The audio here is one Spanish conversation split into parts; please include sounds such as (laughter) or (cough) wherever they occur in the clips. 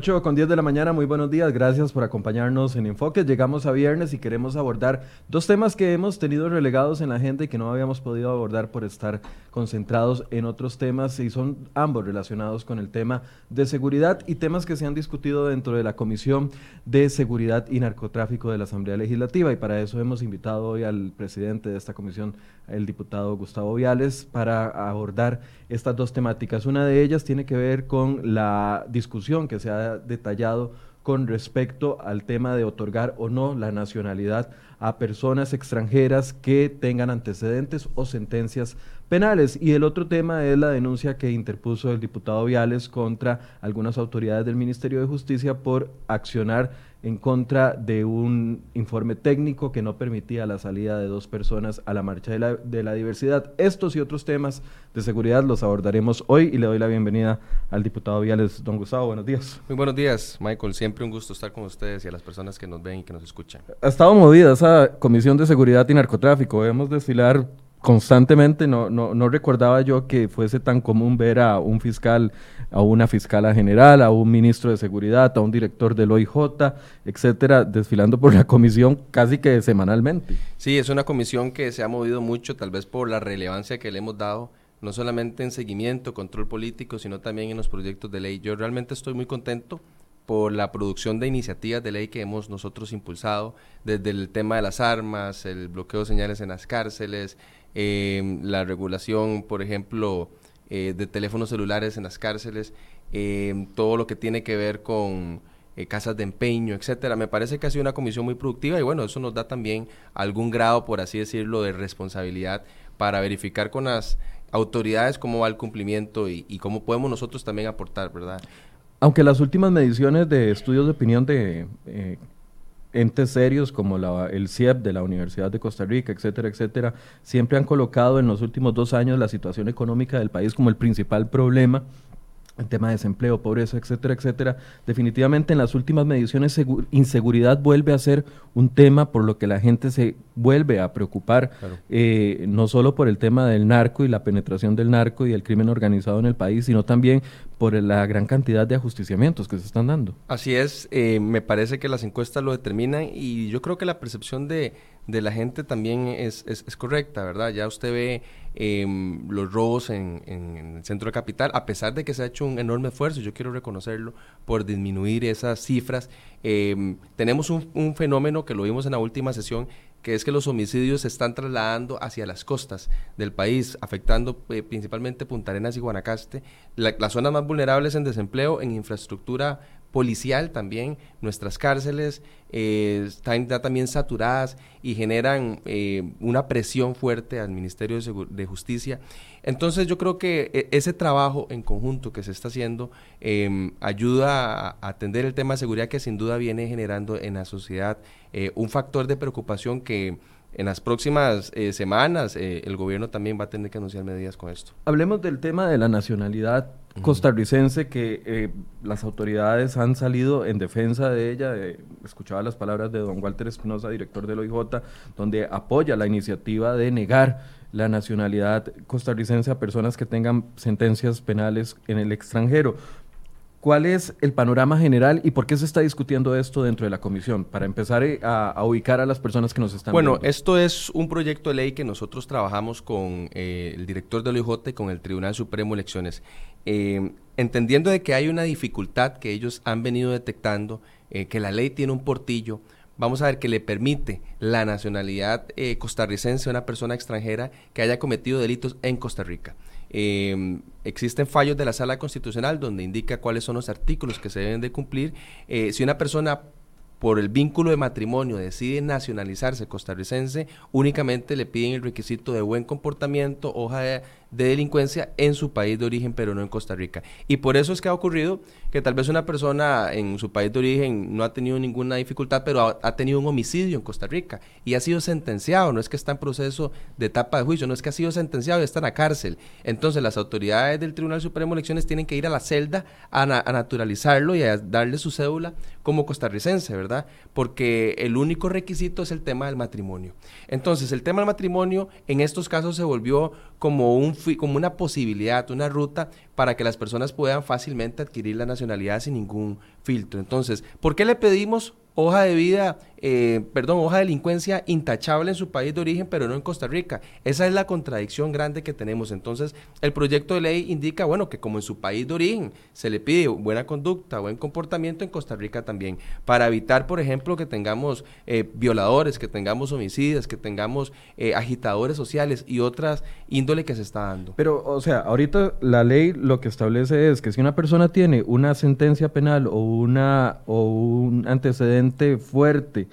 8 con 10 de la mañana, muy buenos días, gracias por acompañarnos en Enfoque. Llegamos a viernes y queremos abordar dos temas que hemos tenido relegados en la agenda y que no habíamos podido abordar por estar concentrados en otros temas y son ambos relacionados con el tema de seguridad y temas que se han discutido dentro de la Comisión de Seguridad y Narcotráfico de la Asamblea Legislativa y para eso hemos invitado hoy al presidente de esta comisión, el diputado Gustavo Viales, para abordar estas dos temáticas. Una de ellas tiene que ver con la discusión que se ha detallado con respecto al tema de otorgar o no la nacionalidad a personas extranjeras que tengan antecedentes o sentencias penales. Y el otro tema es la denuncia que interpuso el diputado Viales contra algunas autoridades del Ministerio de Justicia por accionar en contra de un informe técnico que no permitía la salida de dos personas a la marcha de la, de la, diversidad. Estos y otros temas de seguridad los abordaremos hoy y le doy la bienvenida al diputado Viales. Don Gustavo, buenos días. Muy buenos días, Michael. Siempre un gusto estar con ustedes y a las personas que nos ven y que nos escuchan. Ha estado movida esa Comisión de Seguridad y Narcotráfico. Debemos desfilar constantemente, no, no, no recordaba yo que fuese tan común ver a un fiscal a una fiscala general, a un ministro de seguridad, a un director del OIJ, etcétera, desfilando por la comisión casi que semanalmente. Sí, es una comisión que se ha movido mucho, tal vez por la relevancia que le hemos dado, no solamente en seguimiento, control político, sino también en los proyectos de ley. Yo realmente estoy muy contento por la producción de iniciativas de ley que hemos nosotros impulsado, desde el tema de las armas, el bloqueo de señales en las cárceles, eh, la regulación, por ejemplo, eh, de teléfonos celulares en las cárceles, eh, todo lo que tiene que ver con eh, casas de empeño, etcétera. Me parece que ha sido una comisión muy productiva y bueno, eso nos da también algún grado, por así decirlo, de responsabilidad para verificar con las autoridades cómo va el cumplimiento y, y cómo podemos nosotros también aportar, ¿verdad? Aunque las últimas mediciones de estudios de opinión de entes serios como la, el CIEP de la Universidad de Costa Rica, etcétera, etcétera, siempre han colocado en los últimos dos años la situación económica del país como el principal problema el tema de desempleo, pobreza, etcétera, etcétera. Definitivamente en las últimas mediciones inseguridad vuelve a ser un tema por lo que la gente se vuelve a preocupar, eh, no solo por el tema del narco y la penetración del narco y el crimen organizado en el país, sino también por la gran cantidad de ajusticiamientos que se están dando. Así es, eh, me parece que las encuestas lo determinan y yo creo que la percepción de, de la gente también es, es, correcta, ¿verdad? Ya usted ve em, los robos en, en, el centro de capital, a pesar de que se ha hecho un enorme esfuerzo, yo quiero reconocerlo, por disminuir esas cifras. Em, tenemos un, un, fenómeno que lo vimos en la última sesión, que es que los homicidios se están trasladando hacia las costas del país, afectando eh, principalmente Punta Arenas y Guanacaste, las zonas más vulnerables en desempleo, en infraestructura policial también, nuestras cárceles eh, están ya también saturadas y generan eh, una presión fuerte al Ministerio de, Justicia. Entonces yo creo que eh, ese trabajo en conjunto que se está haciendo em, ayuda a, atender el tema de seguridad que sin duda viene generando en la sociedad un factor de preocupación que en las próximas semanas el gobierno también va a tener que anunciar medidas con esto. Hablemos del tema de la nacionalidad costarricense que eh, las autoridades han salido en defensa de ella. escuchaba las palabras de don Walter Espinosa, director del OIJ, donde apoya la iniciativa de negar la nacionalidad costarricense a personas que tengan sentencias penales en el extranjero. ¿Cuál es el panorama general y por qué se está discutiendo esto dentro de la comisión? Para empezar eh, a, ubicar a las personas que nos están bueno, viendo. Bueno, esto es un proyecto de ley que nosotros trabajamos con eh, el director del OIJ y con el Tribunal Supremo de Elecciones. Eh, entendiendo de que hay una dificultad que ellos han venido detectando, que la ley tiene un portillo, vamos a ver que le permite la nacionalidad costarricense a una persona extranjera que haya cometido delitos en Costa Rica. Eh, existen fallos de la sala constitucional donde indica cuáles son los artículos que se deben de cumplir. Eh, si una persona por el vínculo de matrimonio decide nacionalizarse costarricense, únicamente le piden el requisito de buen comportamiento, hoja de, delincuencia en su país de origen, pero no en Costa Rica. Y por eso es que ha ocurrido que tal vez una persona en su país de origen no ha tenido ninguna dificultad, pero ha, tenido un homicidio en Costa Rica y ha sido sentenciado, no es que está en proceso de etapa de juicio, no es que ha sido sentenciado y está en la cárcel. Entonces las autoridades del Tribunal Supremo de Elecciones tienen que ir a la celda a naturalizarlo y a darle su cédula como costarricense, ¿verdad? Porque el único requisito es el tema del matrimonio. Entonces el tema del matrimonio en estos casos se volvió como un como una posibilidad, una ruta para que las personas puedan fácilmente adquirir la nacionalidad sin ningún filtro. Entonces, ¿por qué le pedimos hoja de vida, eh, perdón, hoja de delincuencia intachable en su país de origen, pero no en Costa Rica. Esa es la contradicción grande que tenemos. Entonces, el proyecto de ley indica, bueno, que como en su país de origen se le pide buena conducta, buen comportamiento, en Costa Rica también, para evitar, por ejemplo, que tengamos eh, violadores, que tengamos homicidas, que tengamos eh, agitadores sociales y otras índole que se está dando. Pero, o sea, ahorita la ley lo que establece es que si una persona tiene una sentencia penal o una o un antecedente fuerte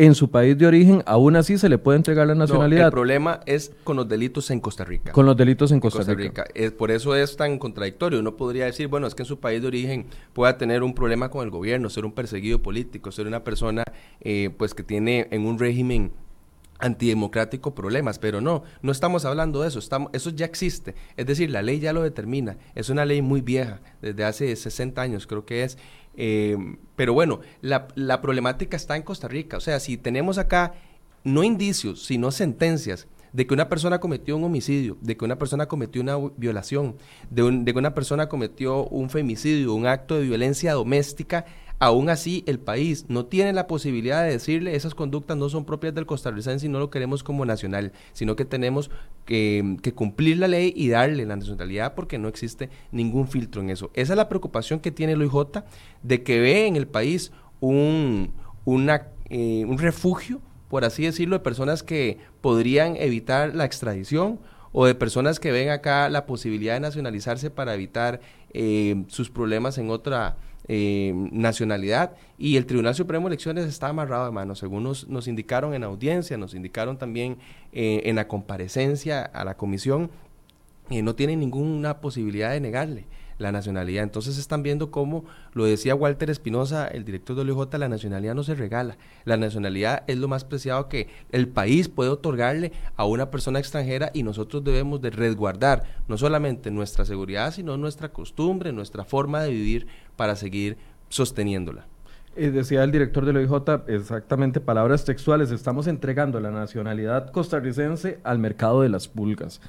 en su país de origen, aún así se le puede entregar la nacionalidad. el problema es con los delitos en Costa Rica. Con los delitos en Costa, Rica. por eso es tan contradictorio. Uno podría decir, bueno, es que en su país de origen pueda tener un problema con el gobierno, ser un perseguido político, ser una persona eh, pues que tiene en un régimen antidemocrático problemas, pero no, no estamos hablando de eso, estamos, eso ya existe, es decir, la ley ya lo determina, es una ley muy vieja, desde hace 60 años creo que es, eh, pero bueno, la, la problemática está en Costa Rica. O sea, si tenemos acá no indicios, sino sentencias de que una persona cometió un homicidio, de que una persona cometió una violación, de, de, que una persona cometió un femicidio, un acto de violencia doméstica, Aún así, el país no tiene la posibilidad de decirle esas conductas no son propias del costarricense y no lo queremos como nacional, sino que tenemos que, cumplir la ley y darle la nacionalidad porque no existe ningún filtro en eso. Esa es la preocupación que tiene el OIJ de que ve en el país un, eh, un refugio, por así decirlo, de personas que podrían evitar la extradición o de personas que ven acá la posibilidad de nacionalizarse para evitar eh, sus problemas en otra eh, nacionalidad y el Tribunal Supremo de Elecciones está amarrado de mano, según nos, nos indicaron en audiencia, nos indicaron también eh, en la comparecencia a la comisión, y no tiene ninguna posibilidad de negarle la nacionalidad. Entonces están viendo cómo, lo decía Walter Espinosa, el director de OIJ, la nacionalidad no se regala. La nacionalidad es lo más preciado que el país puede otorgarle a una persona extranjera y nosotros debemos de resguardar no solamente nuestra seguridad, sino nuestra costumbre, nuestra forma de vivir para seguir sosteniendo,la eh, decía el director del OIJ, exactamente palabras textuales, estamos entregando la nacionalidad costarricense al mercado de las pulgas.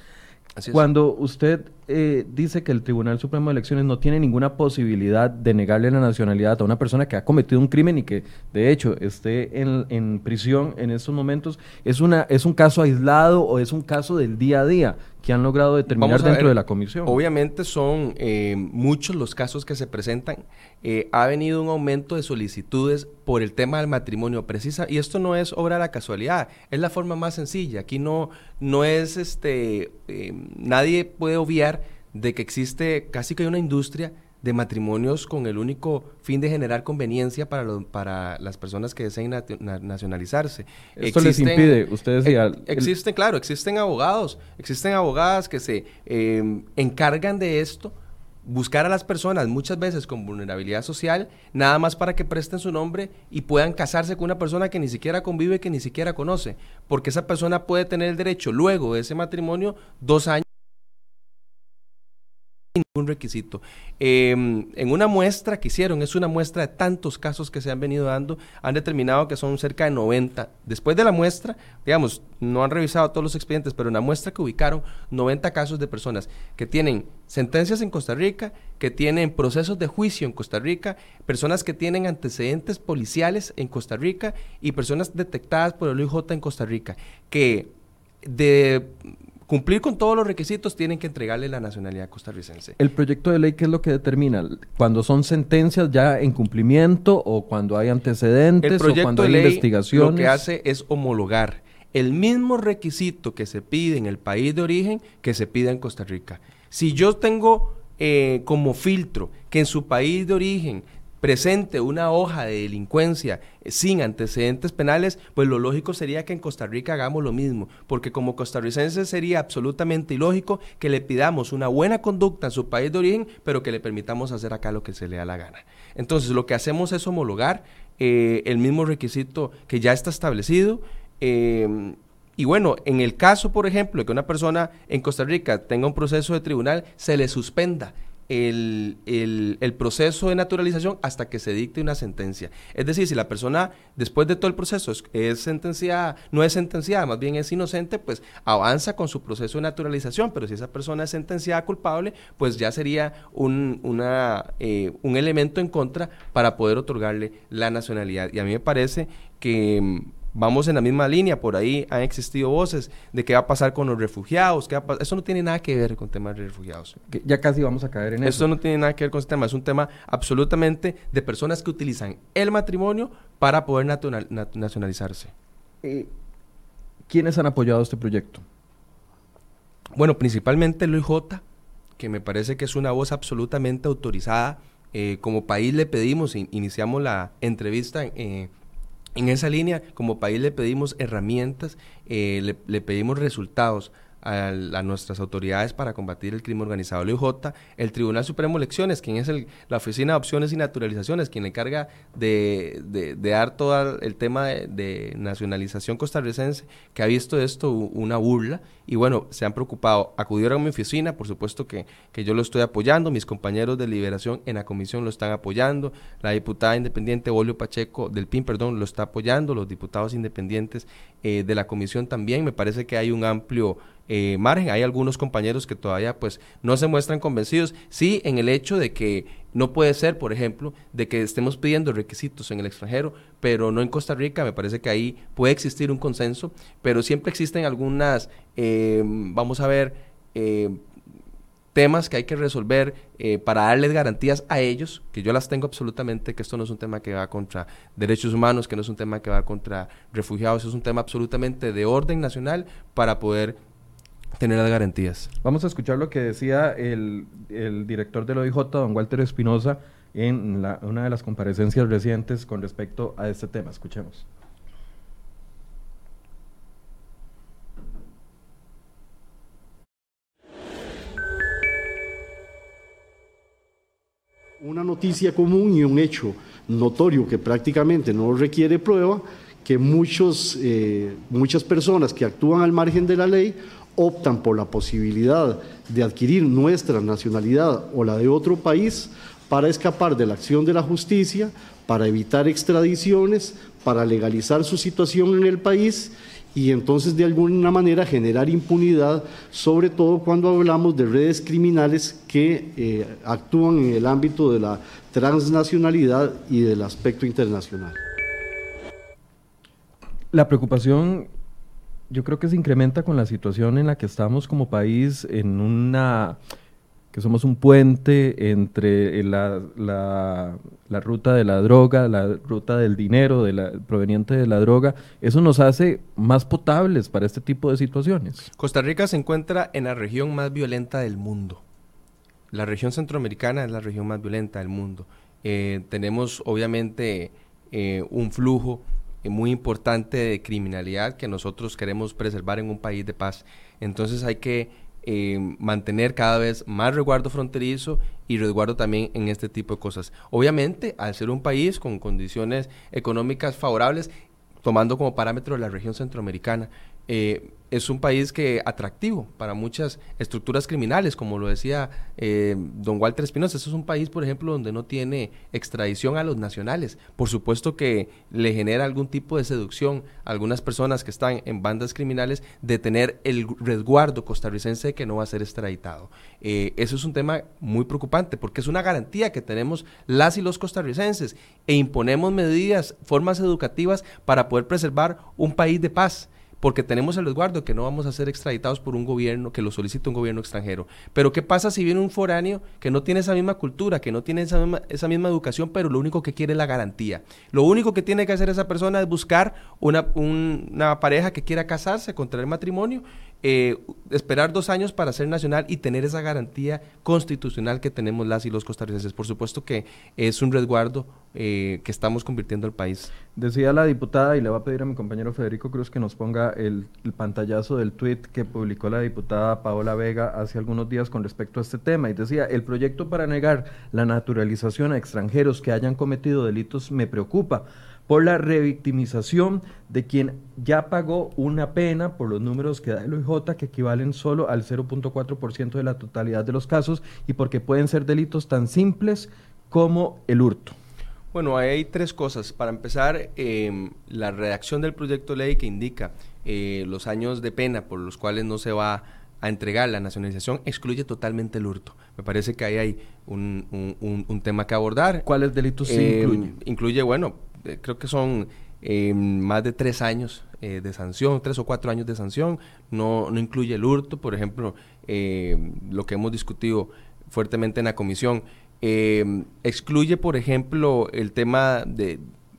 Cuando usted eh, dice que el Tribunal Supremo de Elecciones no tiene ninguna posibilidad de negarle la nacionalidad a una persona que ha cometido un crimen y que de hecho esté en, en prisión en estos momentos, ¿es, una, ¿es un caso aislado o es un caso del día a día que han logrado determinar dentro de la comisión? Obviamente son eh, muchos los casos que se presentan. Eh, ha venido un aumento de solicitudes por el tema del matrimonio precisa y esto no es obra de la casualidad, es la forma más sencilla. Aquí no, no es este, nadie puede obviar de que existe casi que una industria de matrimonios con el único fin de generar conveniencia para, para las personas que deseen nacionalizarse. Esto les impide, ustedes Existen, claro, existen abogados, existen abogadas que se em, encargan de esto, buscar a las personas muchas veces con vulnerabilidad social, nada más para que presten su nombre y puedan casarse con una persona que ni siquiera convive, que ni siquiera conoce, porque esa persona puede tener el derecho luego de ese matrimonio dos años ningún requisito. Em, en una muestra que hicieron, es una muestra de tantos casos que se han venido dando, han determinado que son cerca de 90. Después de la muestra, digamos, no han revisado todos los expedientes, pero en la muestra que ubicaron, 90 casos de personas que tienen sentencias en Costa Rica, que tienen procesos de juicio en Costa Rica, personas que tienen antecedentes policiales en Costa Rica y personas detectadas por el OIJ en Costa Rica, que de cumplir con todos los requisitos, tienen que entregarle la nacionalidad costarricense. ¿El proyecto de ley qué es lo que determina? ¿Cuando son sentencias ya en cumplimiento o cuando hay antecedentes o cuando hay de ley investigaciones? Lo que hace es homologar el mismo requisito que se pide en el país de origen que se pide en Costa Rica. Si yo tengo eh, como filtro que en su país de origen presente una hoja de delincuencia eh, sin antecedentes penales, pues lo lógico sería que en Costa Rica hagamos lo mismo, porque como costarricenses sería absolutamente ilógico que le pidamos una buena conducta en su país de origen, pero que le permitamos hacer acá lo que se le da la gana. Entonces lo que hacemos es homologar eh, el mismo requisito que ya está establecido. Em, y bueno, en el caso, por ejemplo, de que una persona en Costa Rica tenga un proceso de tribunal, se le suspenda el, el, proceso de naturalización hasta que se dicte una sentencia. Es decir, si la persona después de todo el proceso es, sentenciada, no es sentenciada, más bien es inocente, pues avanza con su proceso de naturalización, pero si esa persona es sentenciada culpable, pues ya sería un, eh, un elemento en contra para poder otorgarle la nacionalidad. Y a mí me parece que mm, vamos en la misma línea, por ahí han existido voces de qué va a pasar con los refugiados, qué eso no tiene nada que ver con temas de refugiados. ya casi vamos a caer en eso. Eso no tiene nada que ver con ese tema, es un tema absolutamente de personas que utilizan el matrimonio para poder nacionalizarse. Eh, ¿Quiénes han apoyado este proyecto? Bueno, principalmente el OIJ, que me parece que es una voz absolutamente autorizada. Eh, como país le pedimos, iniciamos la entrevista eh, en esa línea, como país le pedimos herramientas, eh, le, le, pedimos resultados a, nuestras autoridades para combatir el crimen organizado. El IJ, el Tribunal Supremo de Elecciones, quien es la Oficina de Opciones y Naturalizaciones, quien encarga de, dar todo el tema de, nacionalización costarricense, que ha visto esto una burla. Y bueno, se han preocupado. Acudieron a mi oficina, por supuesto que, que yo lo estoy apoyando, mis compañeros de liberación en la comisión lo están apoyando, la diputada independiente Bolio Pacheco del PIN, perdón, lo está apoyando, los diputados independientes eh, de la comisión también, me parece que hay un amplio eh, margen. Hay algunos compañeros que todavía pues no se muestran convencidos. Sí, en el hecho de que no puede ser, por ejemplo, de que estemos pidiendo requisitos en el extranjero, pero no en Costa Rica. Me parece que ahí puede existir un consenso, pero siempre existen algunas, eh, vamos a ver, eh, temas que hay que resolver para darles garantías a ellos, que yo las tengo absolutamente, que esto no es un tema que va contra derechos humanos, que no es un tema que va contra refugiados, es un tema absolutamente de orden nacional para poder tener las garantías. Vamos a escuchar lo que decía el, director del OIJ, don Walter Espinosa, en una de las comparecencias recientes con respecto a este tema. Escuchemos. Una noticia común y un hecho notorio que prácticamente no requiere prueba, que muchos, eh, muchas personas que actúan al margen de la ley optan por la posibilidad de adquirir nuestra nacionalidad o la de otro país para escapar de la acción de la justicia, para evitar extradiciones, para legalizar su situación en el país y entonces de alguna manera generar impunidad, sobre todo cuando hablamos de redes criminales que eh, actúan en el ámbito de la transnacionalidad y del aspecto internacional. La preocupación yo creo que se incrementa con la situación en la que estamos como país, en una que somos un puente entre la, la, ruta de la droga, la ruta del dinero de la, proveniente de la droga, eso nos hace más potables para este tipo de situaciones. Costa Rica se encuentra en la región más violenta del mundo. La región centroamericana es la región más violenta del mundo. Eh, tenemos obviamente eh, un flujo muy importante de criminalidad que nosotros queremos preservar en un país de paz. Entonces hay que eh, mantener cada vez más resguardo fronterizo y resguardo también en este tipo de cosas. Obviamente, al ser un país con condiciones económicas favorables, tomando como parámetro la región centroamericana, eh, es un país que atractivo para muchas estructuras criminales, como lo decía eh, don Walter Espinosa. Eso es un país, por ejemplo, donde no tiene extradición a los nacionales. Por supuesto que le genera algún tipo de seducción a algunas personas que están en bandas criminales de tener el resguardo costarricense de que no va a ser extraditado. Eh, eso es un tema muy preocupante porque es una garantía que tenemos las y los costarricenses e imponemos medidas, formas educativas para poder preservar un país de paz porque tenemos el resguardo que no vamos a ser extraditados por un gobierno que lo solicite un gobierno extranjero. Pero ¿qué pasa si viene un foráneo que no tiene esa misma cultura, que no tiene esa misma, esa misma educación, pero lo único que quiere es la garantía? Lo único que tiene que hacer esa persona es buscar una, una pareja que quiera casarse, contraer matrimonio eh, esperar dos años para ser nacional y tener esa garantía constitucional que tenemos las y los costarricenses. Por supuesto que es un resguardo eh, que estamos convirtiendo al país. Decía la diputada, y le va a pedir a mi compañero Federico Cruz que nos ponga el, pantallazo del tuit que publicó la diputada Paola Vega hace algunos días con respecto a este tema. Y decía, el proyecto para negar la naturalización a extranjeros que hayan cometido delitos me preocupa por la revictimización de quien ya pagó una pena por los números que da el OIJ, que equivalen solo al 0.4% de la totalidad de los casos y porque pueden ser delitos tan simples como el hurto. Bueno, hay tres cosas. Para empezar, em, la redacción del proyecto de ley que indica eh, los años de pena por los cuales no se va a entregar la nacionalización excluye totalmente el hurto. Me parece que ahí hay un, tema que abordar. ¿Cuáles delitos sí em, incluye? Incluye, bueno, eh, creo que son em, más de tres años eh, de sanción, tres o cuatro años de sanción. No, no incluye el hurto, por ejemplo, lo que hemos discutido fuertemente en la comisión eh, excluye, por ejemplo, el tema de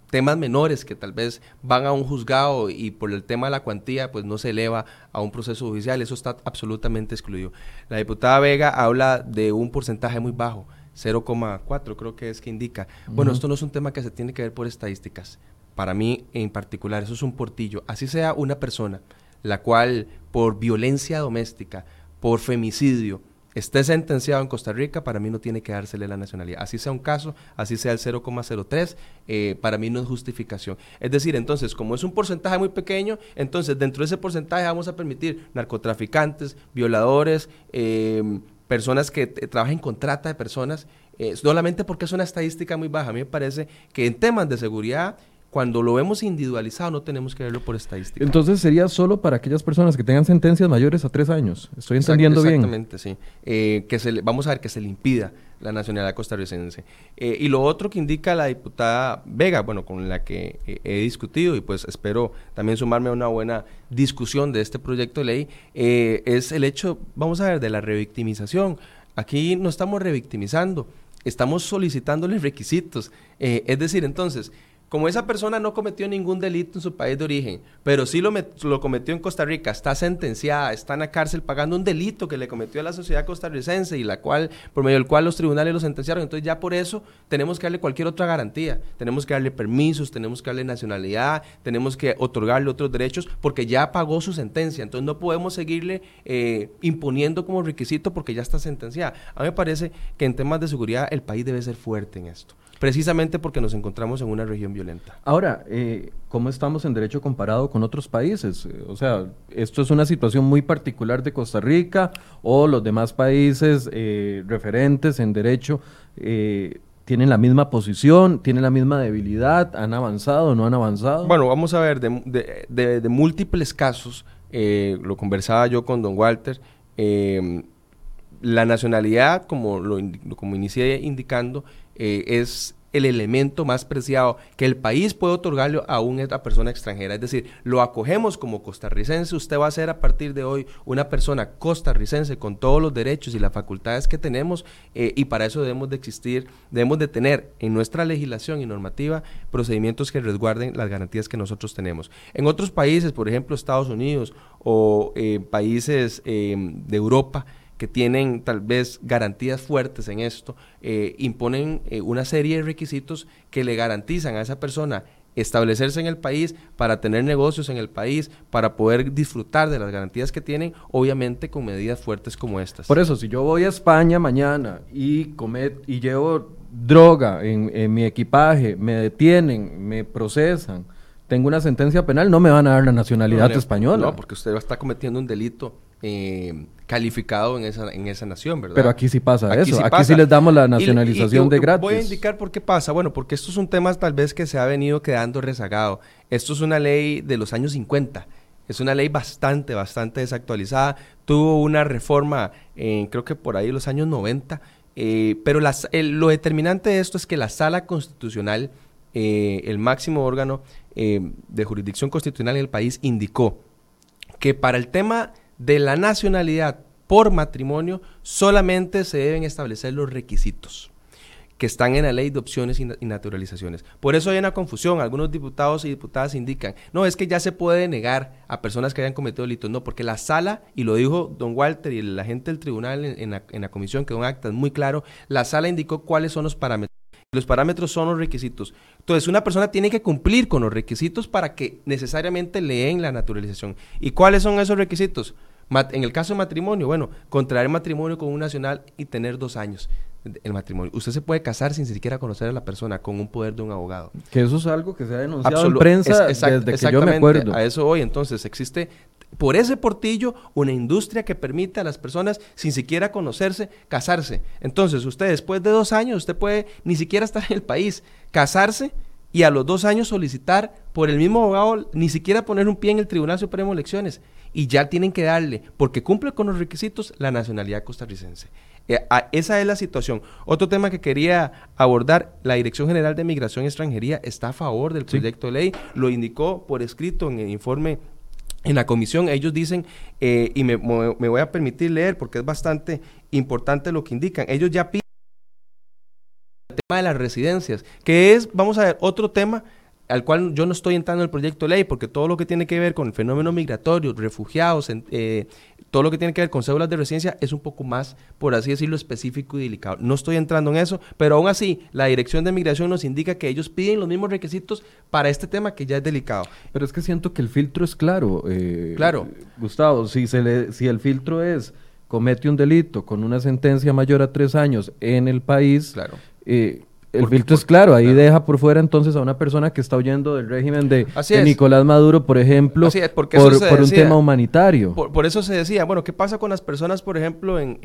temas menores que tal vez van a un juzgado y por el tema de la cuantía pues no se eleva a un proceso judicial, eso está absolutamente excluido. La diputada Vega habla de un porcentaje muy bajo, 0,4 creo que es que indica. Bueno, esto no es un tema que se tiene que ver por estadísticas. Para mí en particular, eso es un portillo. Así sea una persona la cual por violencia doméstica, por femicidio, esté sentenciado en Costa Rica, para mí no tiene que dársele la nacionalidad. Así sea un caso, así sea el 0,03, eh, para mí no es justificación. Es decir, entonces, como es un porcentaje muy pequeño, entonces dentro de ese porcentaje vamos a permitir narcotraficantes, violadores, em, personas que trabajen con trata de personas, eh, solamente porque es una estadística muy baja. A mí me parece que en temas de seguridad cuando lo vemos individualizado no tenemos que verlo por estadística. Entonces sería solo para aquellas personas que tengan sentencias mayores a tres años. Estoy entendiendo bien. Exactamente, sí. Eh, que se vamos a ver que se le impida la nacionalidad costarricense. Eh, y lo otro que indica la diputada Vega, bueno, con la que eh, he discutido y pues espero también sumarme a una buena discusión de este proyecto de ley, es el hecho, vamos a ver, de la revictimización. Aquí no estamos revictimizando, estamos solicitándoles requisitos. es decir, entonces, como esa persona no cometió ningún delito en su país de origen, pero sí lo, cometió en Costa Rica, está sentenciada, está en la cárcel pagando un delito que le cometió a la sociedad costarricense y la cual, por medio del cual los tribunales lo sentenciaron, entonces ya por eso tenemos que darle cualquier otra garantía, tenemos que darle permisos, tenemos que darle nacionalidad, tenemos que otorgarle otros derechos porque ya pagó su sentencia, entonces no podemos seguirle eh, imponiendo como requisito porque ya está sentenciada. A mí me parece que en temas de seguridad el país debe ser fuerte en esto precisamente porque nos encontramos en una región violenta. Ahora, eh, ¿cómo estamos en derecho comparado con otros países? Eh, o sea, ¿esto es una situación muy particular de Costa Rica o los demás países eh, referentes en derecho tienen la misma posición, tienen la misma debilidad, han avanzado, no han avanzado? Bueno, vamos a ver, de, múltiples casos, lo conversaba yo con don Walter, la nacionalidad, como lo como inicié indicando, eh, es el elemento más preciado que el país puede otorgarle a una persona extranjera. Es decir, lo acogemos como costarricense, usted va a ser a partir de hoy una persona costarricense con todos los derechos y las facultades que tenemos eh, y para eso debemos de existir, debemos de tener en nuestra legislación y normativa procedimientos que resguarden las garantías que nosotros tenemos. En otros países, por ejemplo Estados Unidos o eh, países de Europa, que tienen tal vez garantías fuertes en esto, eh, imponen eh, una serie de requisitos que le garantizan a esa persona establecerse en el país, para tener negocios en el país, para poder disfrutar de las garantías que tienen, obviamente con medidas fuertes como estas. Por eso, si yo voy a España mañana y, comet, y llevo droga en, en mi equipaje, me detienen, me procesan, tengo una sentencia penal, no me van a dar la nacionalidad española. No, porque usted está cometiendo un delito eh, calificado en esa, en esa nación, ¿verdad? Pero aquí sí pasa eso, aquí sí les damos la nacionalización de gratis. Voy a indicar por qué pasa, bueno, porque esto es un tema tal vez que se ha venido quedando rezagado. Esto es una ley de los años 50, es una ley bastante, bastante desactualizada, tuvo una reforma, creo que por ahí los años 90, eh, pero las, lo determinante de esto es que la sala constitucional, eh, el máximo órgano de jurisdicción constitucional en el país, indicó que para el tema de la nacionalidad por matrimonio solamente se deben establecer los requisitos que están en la ley de opciones y, naturalizaciones. Por eso hay una confusión. Algunos diputados y diputadas indican, no, es que ya se puede negar a personas que hayan cometido delitos. No, porque la sala, y lo dijo don Walter y la gente del tribunal en, la, comisión, que un acta muy claro, la sala indicó cuáles son los parámetros. Los parámetros son los requisitos. Entonces, una persona tiene que cumplir con los requisitos para que necesariamente leen la naturalización. ¿Y cuáles son esos requisitos? en el caso de matrimonio, bueno, contraer matrimonio con un nacional y tener dos años el matrimonio. Usted se puede casar sin siquiera conocer a la persona con un poder de un abogado. Que eso es algo que se ha denunciado en prensa desde que yo me acuerdo. A eso hoy, entonces, existe por ese portillo una industria que permite a las personas sin siquiera conocerse casarse. Entonces, usted después de dos años, usted puede ni siquiera estar en el país, casarse y a los dos años solicitar por el mismo abogado ni siquiera poner un pie en el Tribunal Supremo de Elecciones y ya tienen que darle, porque cumple con los requisitos, la nacionalidad costarricense. Eh, esa es la situación. Otro tema que quería abordar, la Dirección General de Migración y Extranjería está a favor del proyecto de ley, lo indicó por escrito en el informe en la comisión. Ellos dicen, eh, y me, me voy a permitir leer porque es bastante importante lo que indican, ellos ya piden el tema de las residencias, que es, vamos a ver, otro tema al cual yo no estoy entrando en el proyecto de ley, porque todo lo que tiene que ver con el fenómeno migratorio, refugiados, eh, todo lo que tiene que ver con cédulas de residencia es un poco más, por así decirlo, específico y delicado. No estoy entrando en eso, pero aún así, la Dirección de Migración nos indica que ellos piden los mismos requisitos para este tema que ya es delicado. Pero es que siento que el filtro es claro. Eh, claro. Gustavo, si, se le, si el filtro es comete un delito con una sentencia mayor a tres años en el país, claro. Eh, el filtro es claro, ahí deja por fuera entonces a una persona que está huyendo del régimen de, Nicolás Maduro, por ejemplo, por, un tema humanitario. Por, eso se decía, bueno, ¿qué pasa con las personas, por ejemplo, en,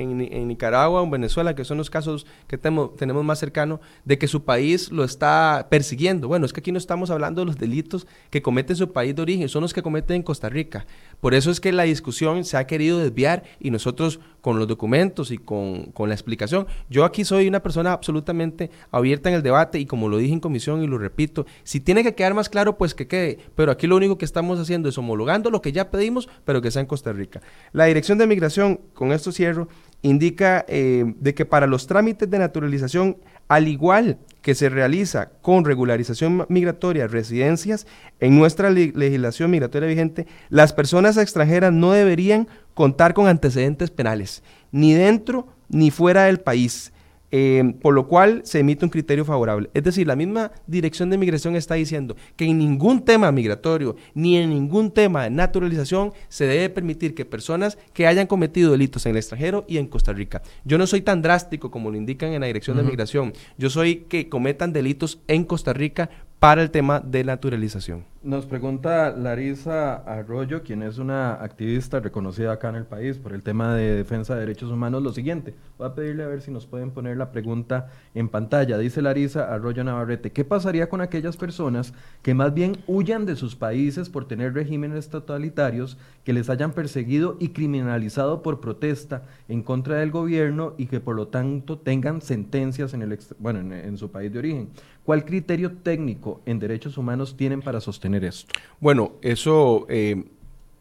Nicaragua o en Venezuela, que son los casos que tenemos más cercano, de que su país lo está persiguiendo? Bueno, es que aquí no estamos hablando de los delitos que comete su país de origen, son los que cometen en Costa Rica. Por eso es que la discusión se ha querido desviar y nosotros con los documentos y con, con la explicación, yo aquí soy una persona absolutamente abierta en el debate y como lo dije en comisión y lo repito, si tiene que quedar más claro, pues que quede. Pero aquí lo único que estamos haciendo es homologando lo que ya pedimos, pero que sea en Costa Rica. La Dirección de Migración, con esto cierro, indica eh, de que para los trámites de naturalización, al igual que se realiza con regularización migratoria residencias, en nuestra legislación migratoria vigente, las personas extranjeras no deberían contar con antecedentes penales, ni dentro ni fuera del país eh, por lo cual se emite un criterio favorable. Es decir, la misma Dirección de Migración está diciendo que en ningún tema migratorio ni en ningún tema de naturalización se debe permitir que personas que hayan cometido delitos en el extranjero y en Costa Rica. Yo no soy tan drástico como lo indican en la Dirección de Migración. Yo soy que cometan delitos en Costa Rica para el tema de naturalización. Nos pregunta Larisa Arroyo, quien es una activista reconocida acá en el país por el tema de defensa de derechos humanos, lo siguiente. Voy a pedirle a ver si nos pueden poner la pregunta en pantalla. Dice Larisa Arroyo Navarrete, ¿qué pasaría con aquellas personas que más bien huyan de sus países por tener regímenes totalitarios que les hayan perseguido y criminalizado por protesta en contra del gobierno y que por lo tanto tengan sentencias en, el, bueno, en su país de origen? ¿Cuál criterio técnico en derechos humanos tienen para sostener Bueno, eso, eh,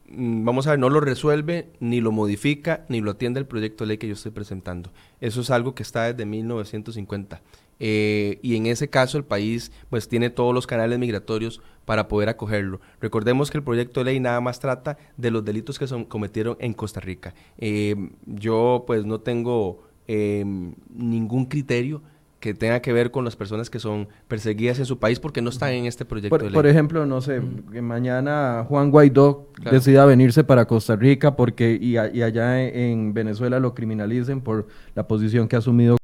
mm, vamos a ver, no lo resuelve, ni lo modifica, ni lo atiende el proyecto de ley que yo estoy presentando. Eso es algo que está desde 1950. Eh, y en ese caso el país pues tiene todos los canales migratorios para poder acogerlo. Recordemos que el proyecto de ley nada más trata de los delitos que se cometieron en Costa Rica. Eh, yo pues no tengo ningún criterio que tenga que ver con las personas que son perseguidas en su país porque no están en este proyecto por, de ley. Por ejemplo, no sé, que mañana Juan Guaidó decida venirse para Costa Rica porque y, allá en Venezuela lo criminalicen por la posición que ha asumido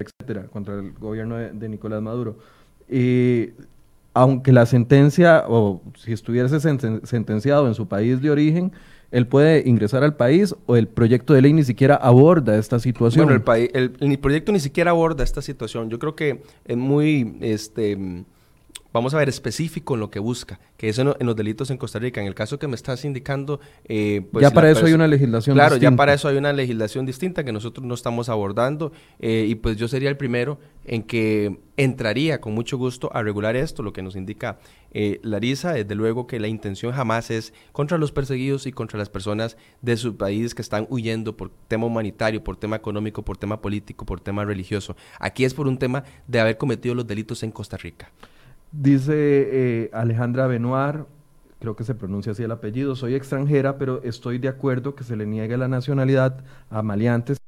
etcétera contra el gobierno de, Nicolás Maduro. Y aunque la sentencia o si estuviese sentenciado en su país de origen, él puede ingresar al país o el proyecto de ley ni siquiera aborda esta situación. Bueno, el, el, proyecto ni siquiera aborda esta situación. Yo creo que es muy, este, vamos a ver, específico en lo que busca, que es en, los delitos en Costa Rica. En el caso que me estás indicando... Eh, pues ya para eso hay una legislación Claro, ya para eso hay una legislación distinta que nosotros no estamos abordando eh, y pues yo sería el primero en que entraría con mucho gusto a regular esto, lo que nos indica eh, Larisa, desde luego que la intención jamás es contra los perseguidos y contra las personas de su país que están huyendo por tema humanitario, por tema económico, por tema político, por tema religioso. Aquí es por un tema de haber cometido los delitos en Costa Rica. Dice eh, Alejandra Benoir, creo que se pronuncia así el apellido, soy extranjera, pero estoy de acuerdo que se le niegue la nacionalidad a maleantes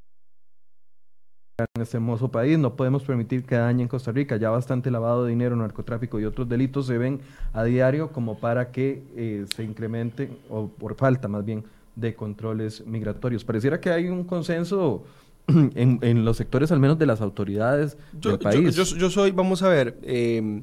en este hermoso país. No podemos permitir que dañen Costa Rica. Ya bastante lavado de dinero, narcotráfico y otros delitos se ven a diario como para que eh, se incrementen, o por falta más bien, de controles migratorios. Pareciera que hay un consenso (clears throat) en, los sectores al menos de las autoridades del país. Yo, yo, soy, vamos a ver, em,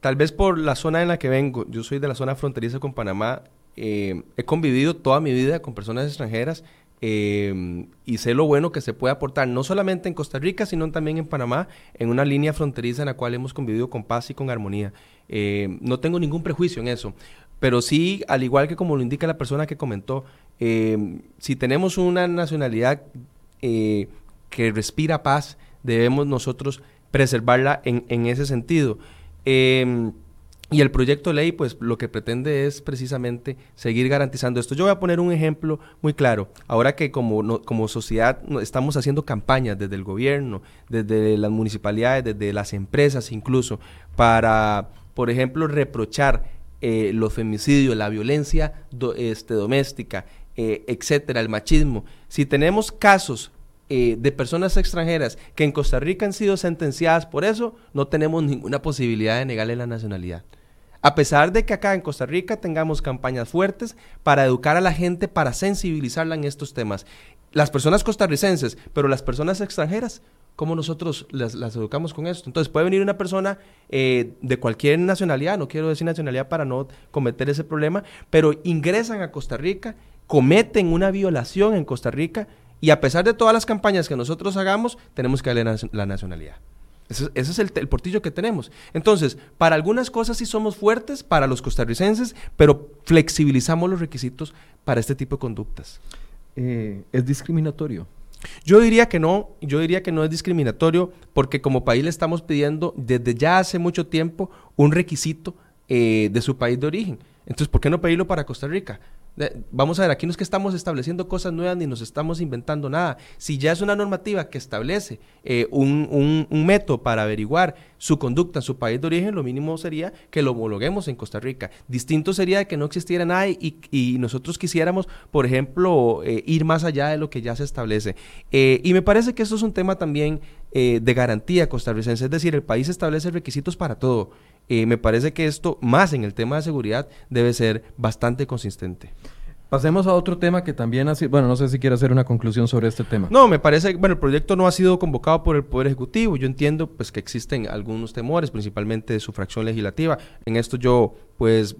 tal vez por la zona en la que vengo, yo soy de la zona fronteriza con Panamá, em, he convivido toda mi vida con personas extranjeras em, y sé lo bueno que se puede aportar, no solamente en Costa Rica, sino también en Panamá, en una línea fronteriza en la cual hemos convivido con paz y con armonía. no tengo ningún prejuicio en eso, pero sí, al igual que como lo indica la persona que comentó, si tenemos una nacionalidad eh, que respira paz, debemos nosotros preservarla en, ese sentido. Em, y el proyecto de ley, pues lo que pretende es precisamente seguir garantizando esto. Yo voy a poner un ejemplo muy claro. Ahora que como, sociedad estamos haciendo campañas desde el gobierno, desde las municipalidades, desde las empresas incluso, para, por ejemplo, reprochar eh, los femicidios, la violencia este, doméstica, eh, etcétera, el machismo. Si tenemos casos eh, de personas extranjeras que en Costa Rica han sido sentenciadas por eso, no tenemos ninguna posibilidad de negarle la nacionalidad. A pesar de que acá en Costa Rica tengamos campañas fuertes para educar a la gente, para sensibilizarla en estos temas. Las personas costarricenses, pero las personas extranjeras, ¿cómo nosotros las, educamos con esto? Entonces puede venir una persona eh, de cualquier nacionalidad, no quiero decir nacionalidad para no cometer ese problema, pero ingresan a Costa Rica, cometen una violación en Costa Rica y a pesar de todas las campañas que nosotros hagamos, tenemos que darle la nacionalidad. Ese, es el, portillo que tenemos. Entonces, para algunas cosas sí somos fuertes, para los costarricenses, pero flexibilizamos los requisitos para este tipo de conductas. Eh, ¿Es discriminatorio? Yo diría que no, yo diría que no es discriminatorio porque como país le estamos pidiendo desde ya hace mucho tiempo un requisito eh, de su país de origen. Entonces, ¿por qué no pedirlo para Costa Rica? Vamos a ver, aquí no es que estamos estableciendo cosas nuevas ni nos estamos inventando nada. Si ya es una normativa que establece eh, un, método para averiguar su conducta en su país de origen, lo mínimo sería que lo homologuemos en Costa Rica. Distinto sería que no existiera nada y, nosotros quisiéramos, por ejemplo, eh, ir más allá de lo que ya se establece. Eh, y me parece que esto es un tema también de garantía costarricense, es decir, el país establece requisitos para todo. Me parece que esto, más en el tema de seguridad, debe ser bastante consistente. Pasemos a otro tema que también ha sido, bueno, no sé si quiere hacer una conclusión sobre este tema. No, me parece, bueno, el proyecto no ha sido convocado por el Poder Ejecutivo. Yo entiendo pues que existen algunos temores, principalmente de su fracción legislativa. En esto yo pues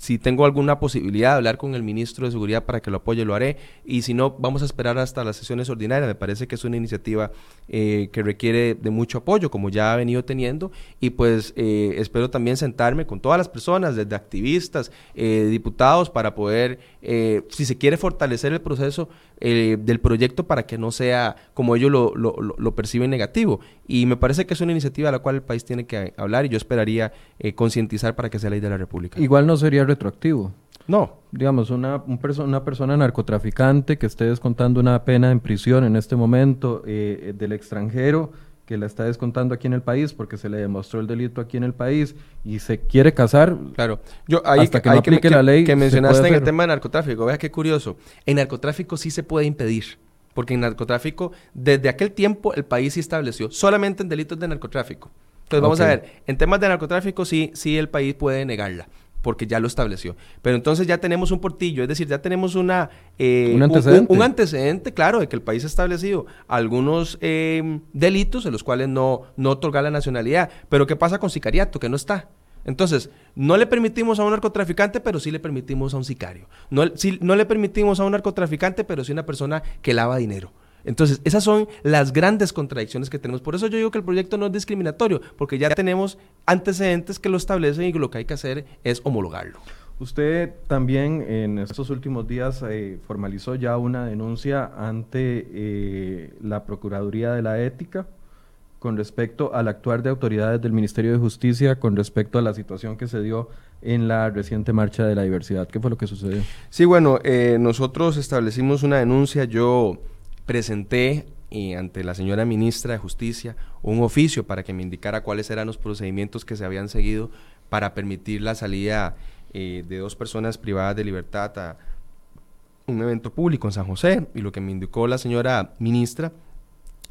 si tengo alguna posibilidad de hablar con el ministro de Seguridad para que lo apoye, lo haré. Y si no, vamos a esperar hasta las sesiones ordinarias. Me parece que es una iniciativa eh, que requiere de mucho apoyo, como ya ha venido teniendo. Y pues eh, espero también sentarme con todas las personas, desde activistas, eh, diputados, para poder, si se quiere fortalecer el proceso del proyecto para que no sea como ellos lo, lo, lo, perciben negativo. Y me parece que es una iniciativa a la cual el país tiene que hablar y yo esperaría concientizar para que sea ley de la República. Igual no sería retroactivo. No. Digamos, una, una persona narcotraficante que esté descontando una pena en prisión en este momento eh, del extranjero que la está descontando aquí en el país porque se le demostró el delito aquí en el país y se quiere casar. Claro. Yo ahí hasta que no aplique la ley que mencionaste en el tema de narcotráfico, vea qué curioso. En narcotráfico sí se puede impedir. Porque en narcotráfico, desde aquel tiempo, el país sí estableció solamente en delitos de narcotráfico. Entonces, vamos a ver, en temas de narcotráfico sí, sí el país puede negarla porque ya lo estableció. Pero entonces ya tenemos un portillo, es decir, ya tenemos una, eh, ¿Un, antecedente? claro, de que el país ha establecido algunos eh, delitos en los cuales no, no otorga la nacionalidad. Pero ¿qué pasa con sicariato? Que no está. Entonces, no le permitimos a un narcotraficante, pero sí le permitimos a un sicario. No, no le permitimos a un narcotraficante, pero sí a una persona que lava dinero. Entonces, esas son las grandes contradicciones que tenemos. Por eso yo digo que el proyecto no es discriminatorio, porque ya tenemos antecedentes que lo establecen y lo que hay que hacer es homologarlo. Usted también en estos últimos días eh, formalizó ya una denuncia ante eh, la Procuraduría de la Ética con respecto al actuar de autoridades del Ministerio de Justicia con respecto a la situación que se dio en la reciente marcha de la diversidad. ¿Qué fue lo que sucedió? Sí, bueno, eh, nosotros establecimos una denuncia. Yo presenté eh, ante la señora ministra de Justicia un oficio para que me indicara cuáles eran los procedimientos que se habían seguido para permitir la salida eh, de dos personas privadas de libertad a un evento público en San José. Y lo que me indicó la señora ministra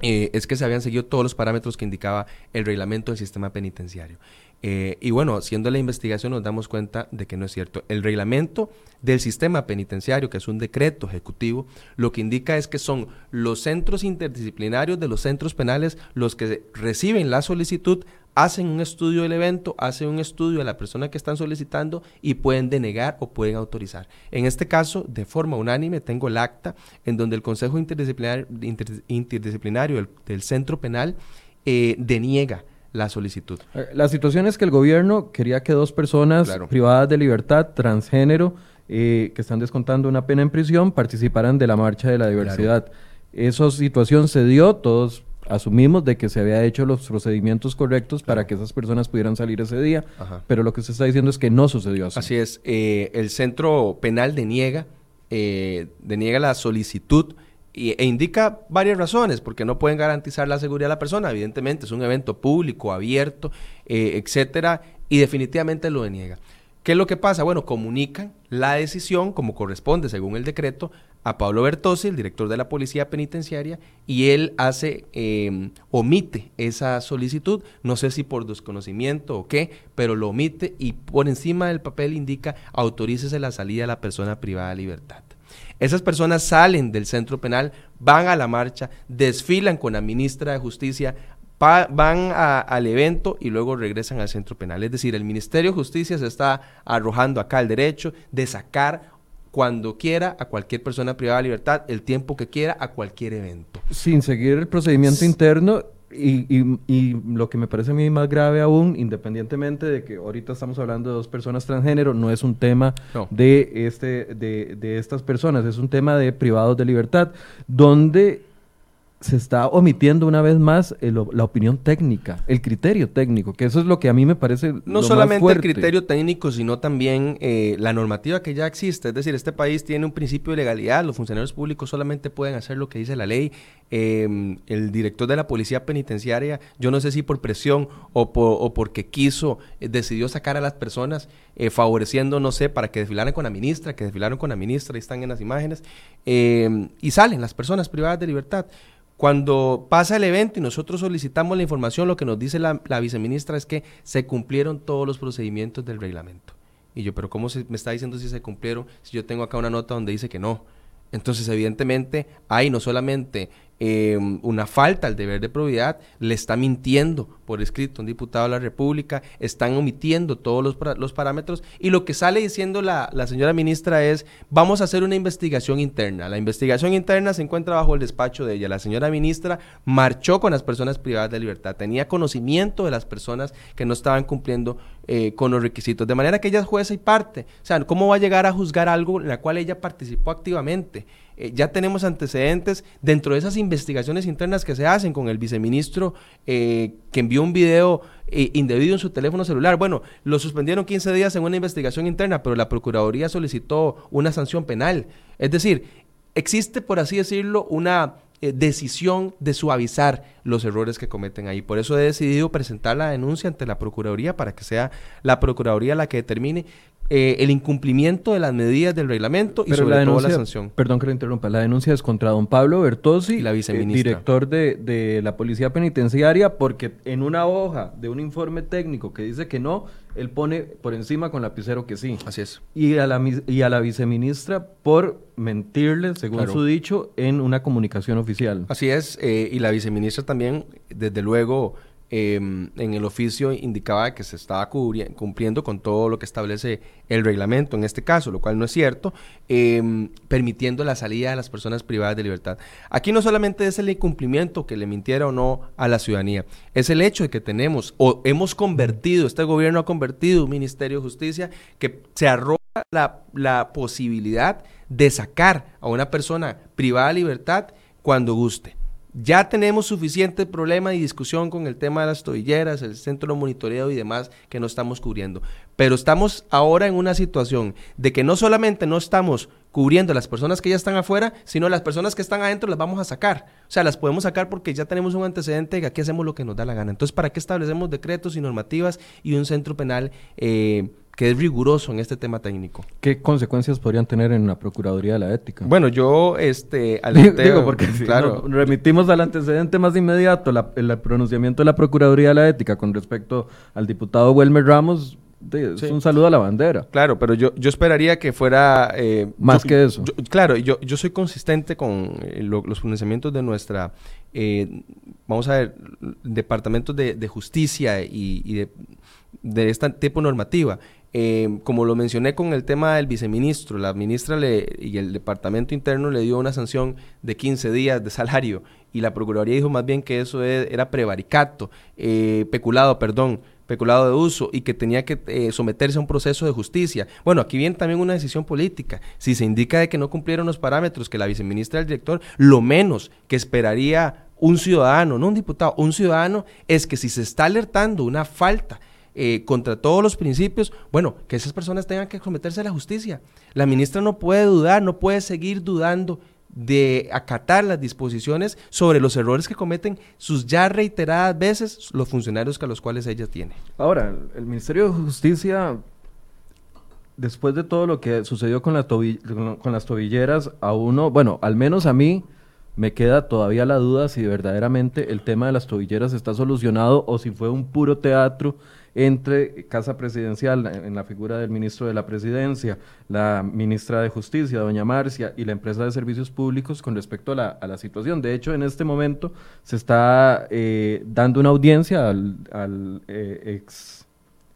eh, es que se habían seguido todos los parámetros que indicaba el reglamento del sistema penitenciario. Eh, y bueno, haciendo la investigación nos damos cuenta de que no es cierto. El reglamento del sistema penitenciario, que es un decreto ejecutivo, lo que indica es que son los centros interdisciplinarios de los centros penales los que reciben la solicitud, hacen un estudio del evento, hacen un estudio de la persona que están solicitando y pueden denegar o pueden autorizar. En este caso, de forma unánime, tengo el acta en donde el Consejo Interdisciplinario, interdisciplinario del, Centro Penal eh, deniega la solicitud. Eh, la situación es que el gobierno quería que dos personas privadas de libertad, transgénero, eh, que están descontando una pena en prisión, participaran de la marcha de la diversidad. Esa situación se dio, todos asumimos de que se había hecho los procedimientos correctos para que esas personas pudieran salir ese día, pero lo que se está diciendo es que no sucedió así. Así es, eh, el centro penal deniega, deniega la solicitud e indica varias razones, porque no pueden garantizar la seguridad de la persona, evidentemente es un evento público, abierto, eh, etcétera, y definitivamente lo deniega. ¿Qué es lo que pasa? Bueno, comunican la decisión, como corresponde según el decreto, a Pablo Bertossi, el director de la Policía Penitenciaria, y él hace, em, omite esa solicitud, no sé si por desconocimiento o qué, pero lo omite y por encima del papel indica autorícese la salida de la persona privada de libertad. Esas personas salen del centro penal, van a la marcha, desfilan con la ministra de Justicia, van al evento y luego regresan al centro penal. Es decir, el Ministerio de Justicia se está arrojando acá el derecho de sacar cuando quiera a cualquier persona privada de libertad, el tiempo que quiera, a cualquier evento. Sin seguir el procedimiento interno y, y, lo que me parece a mí más grave aún, independientemente de que ahorita estamos hablando de dos personas transgénero, no es un tema de, este, de, de estas personas, es un tema de privados de libertad, donde se está omitiendo una vez más la opinión técnica, el criterio técnico, que eso es lo que a mí me parece. No solamente el criterio técnico, sino también eh, la normativa que ya existe. Es decir, este país tiene un principio de legalidad, los funcionarios públicos solamente pueden hacer lo que dice la ley. Em, el director de la policía penitenciaria, yo no sé si por presión o, o porque quiso, eh, decidió sacar a las personas, eh, favoreciendo, no sé, para que desfilaran con la ministra, que desfilaron con la ministra, ahí están en las imágenes, em, y salen las personas privadas de libertad. Cuando pasa el evento y nosotros solicitamos la información, lo que nos dice la, viceministra es que se cumplieron todos los procedimientos del reglamento. Y yo, pero ¿cómo se, me está diciendo si se cumplieron si yo tengo acá una nota donde dice que no? Entonces, evidentemente, hay no solamente Em, una falta al deber de probidad, le está mintiendo por escrito un diputado de la República, están omitiendo todos los, los parámetros y lo que sale diciendo la, la, señora ministra es vamos a hacer una investigación interna. La investigación interna se encuentra bajo el despacho de ella. La señora ministra marchó con las personas privadas de libertad, tenía conocimiento de las personas que no estaban cumpliendo eh, con los requisitos, de manera que ella es jueza y parte. O sea, ¿cómo va a llegar a juzgar algo en la cual ella participó activamente? Eh, ya tenemos antecedentes dentro de esas investigaciones internas que se hacen con el viceministro eh, que envió un video eh, indebido en su teléfono celular. Bueno, lo suspendieron 15 días en una investigación interna, pero la Procuraduría solicitó una sanción penal. Es decir, existe, por así decirlo, una decisión de suavizar los errores que cometen ahí. Por eso he decidido presentar la denuncia ante la Procuraduría para que sea la Procuraduría la que determine eh, el incumplimiento de las medidas del reglamento y sobre todo la sanción. Perdón que lo interrumpa, la denuncia es contra don Pablo Bertozzi, la viceministra. director de, de, la Policía Penitenciaria, porque en una hoja de un informe técnico que dice que no, él pone por encima con lapicero que sí. Así es. Y a la, y a la viceministra por mentirle, según su dicho, en una comunicación oficial. Así es, eh, y la viceministra también, desde luego Em, en el oficio indicaba que se estaba cumpliendo con todo lo que establece el reglamento en este caso, lo cual no es cierto, em, permitiendo la salida de las personas privadas de libertad. Aquí no solamente es el incumplimiento que le mintiera o no a la ciudadanía, es el hecho de que tenemos o hemos convertido, este gobierno ha convertido un Ministerio de Justicia que se arroja la, la posibilidad de sacar a una persona privada de libertad cuando guste. Ya tenemos suficiente problema y discusión con el tema de las tobilleras, el centro de monitoreo y demás que no estamos cubriendo. Pero estamos ahora en una situación de que no solamente no estamos cubriendo a las personas que ya están afuera, sino las personas que están adentro las vamos a sacar. O sea, las podemos sacar porque ya tenemos un antecedente de que aquí hacemos lo que nos da la gana. Entonces, ¿para qué establecemos decretos y normativas y un centro penal? Eh, que es riguroso en este tema técnico. ¿Qué consecuencias podrían tener en la Procuraduría de la Ética? Bueno, yo, este, (laughs) digo, porque claro. remitimos al antecedente más inmediato, el pronunciamiento de la Procuraduría de la Ética con respecto al diputado Welmer Ramos, es un saludo a la bandera. Claro, pero yo, yo esperaría que fuera... Eh, Más que eso. claro, yo, yo soy consistente con eh, los pronunciamientos de nuestra, eh, vamos a ver, departamentos de, justicia y, y de, de este tipo normativa. Eh, como lo mencioné con el tema del viceministro, la ministra le, y el departamento interno le dio una sanción de 15 días de salario y la Procuraduría dijo más bien que eso e, era prevaricato, eh, peculado, perdón, peculado de uso y que tenía que eh, someterse a un proceso de justicia. Bueno, aquí viene también una decisión política. Si se indica de que no cumplieron los parámetros que la viceministra el director, lo menos que esperaría un ciudadano, no un diputado, un ciudadano, es que si se está alertando una falta eh, contra todos los principios, bueno, que esas personas tengan que someterse a la justicia. La ministra no puede dudar, no puede seguir dudando de acatar las disposiciones sobre los errores que cometen sus ya reiteradas veces los funcionarios que a los cuales ella tiene. Ahora, el Ministerio de Justicia, después de todo lo que sucedió con, con las tobilleras, a uno, bueno, al menos a mí, me queda todavía la duda si verdaderamente el tema de las tobilleras está solucionado o si fue un puro teatro entre Casa Presidencial, en la figura del ministro de la Presidencia, la ministra de Justicia, doña Marcia, y la empresa de servicios públicos con respecto a la, situación. De hecho, en este momento se está eh, dando una audiencia al, eh, ex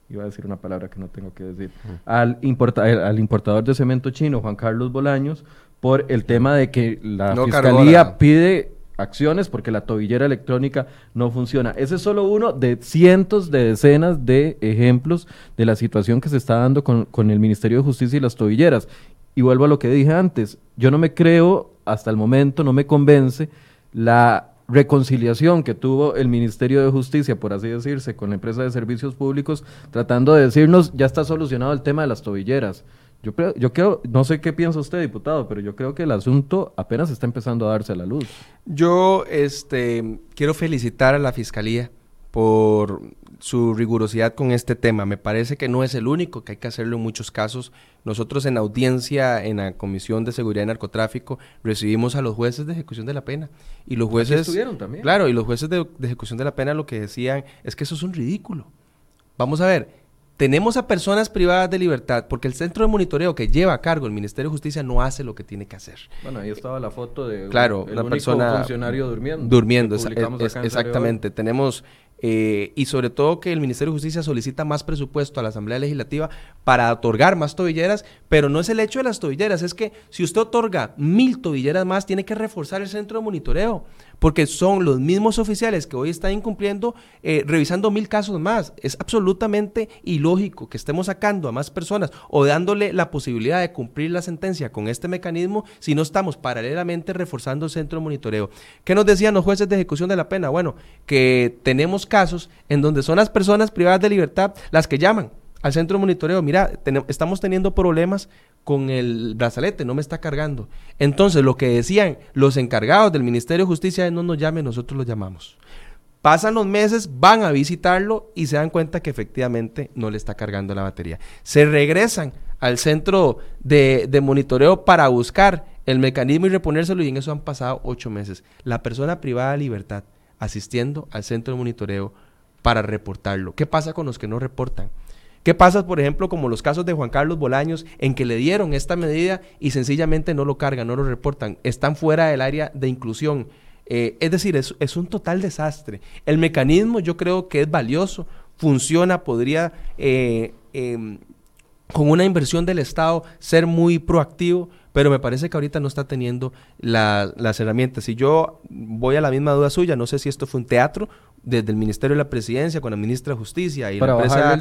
iba a decir una palabra que no tengo que decir, al, al importador de cemento chino, Juan Carlos Bolaños, por el tema de que la fiscalía pide acciones porque la tobillera electrónica no funciona. Ese es solo uno de cientos de decenas de ejemplos de la situación que se está dando con, con el Ministerio de Justicia y las tobilleras. Y vuelvo a lo que dije antes, yo no me creo, hasta el momento no me convence la reconciliación que tuvo el Ministerio de Justicia, por así decirse, con la empresa de servicios públicos, tratando de decirnos, ya está solucionado el tema de las tobilleras. Yo creo, yo creo, no sé qué piensa usted, diputado, pero yo creo que el asunto apenas está empezando a darse a la luz. Yo este, quiero felicitar a la Fiscalía por su rigurosidad con este tema. Me parece que no es el único, que hay que hacerlo en muchos casos. Nosotros en audiencia en la Comisión de Seguridad y Narcotráfico recibimos a los jueces de ejecución de la pena. Y los jueces... estuvieron también. Claro, y los jueces de, de ejecución de la pena lo que decían es que eso es un ridículo. Vamos a ver, tenemos a personas privadas de libertad porque el centro de monitoreo que lleva a cargo el Ministerio de Justicia no hace lo que tiene que hacer. Bueno, ahí estaba la foto de claro, una persona funcionario durmiendo. Durmiendo, exactamente. Tenemos eh, y sobre todo que el Ministerio de Justicia solicita más presupuesto a la Asamblea Legislativa para otorgar más tobilleras, pero no es el hecho de las tobilleras, es que si usted otorga mil tobilleras más, tiene que reforzar el centro de monitoreo, porque son los mismos oficiales que hoy están incumpliendo, eh, revisando mil casos más. Es absolutamente ilógico que estemos sacando a más personas o dándole la posibilidad de cumplir la sentencia con este mecanismo si no estamos paralelamente reforzando el centro de monitoreo. ¿Qué nos decían los jueces de ejecución de la pena? Bueno, que tenemos casos en donde son las personas privadas de libertad las que llaman al centro de monitoreo, mira, estamos teniendo problemas con el brazalete, no me está cargando. Entonces, lo que decían los encargados del Ministerio de Justicia no nos llame, nosotros lo llamamos. Pasan los meses, van a visitarlo y se dan cuenta que efectivamente no le está cargando la batería. Se regresan al centro de, de monitoreo para buscar el mecanismo y reponérselo y en eso han pasado ocho meses. La persona privada de libertad asistiendo al centro de monitoreo para reportarlo. ¿Qué pasa con los que no reportan? ¿Qué pasa, por ejemplo, como los casos de Juan Carlos Bolaños, en que le dieron esta medida y sencillamente no lo cargan, no lo reportan, están fuera del área de inclusión? Eh, es decir, es, un total desastre. El mecanismo yo creo que es valioso, funciona, podría, eh, em, con una inversión del Estado, ser muy proactivo, pero me parece que ahorita no está teniendo las herramientas. Si yo voy a la misma duda suya, no sé si esto fue un teatro desde el Ministerio de la Presidencia con la Ministra de Justicia y la empresa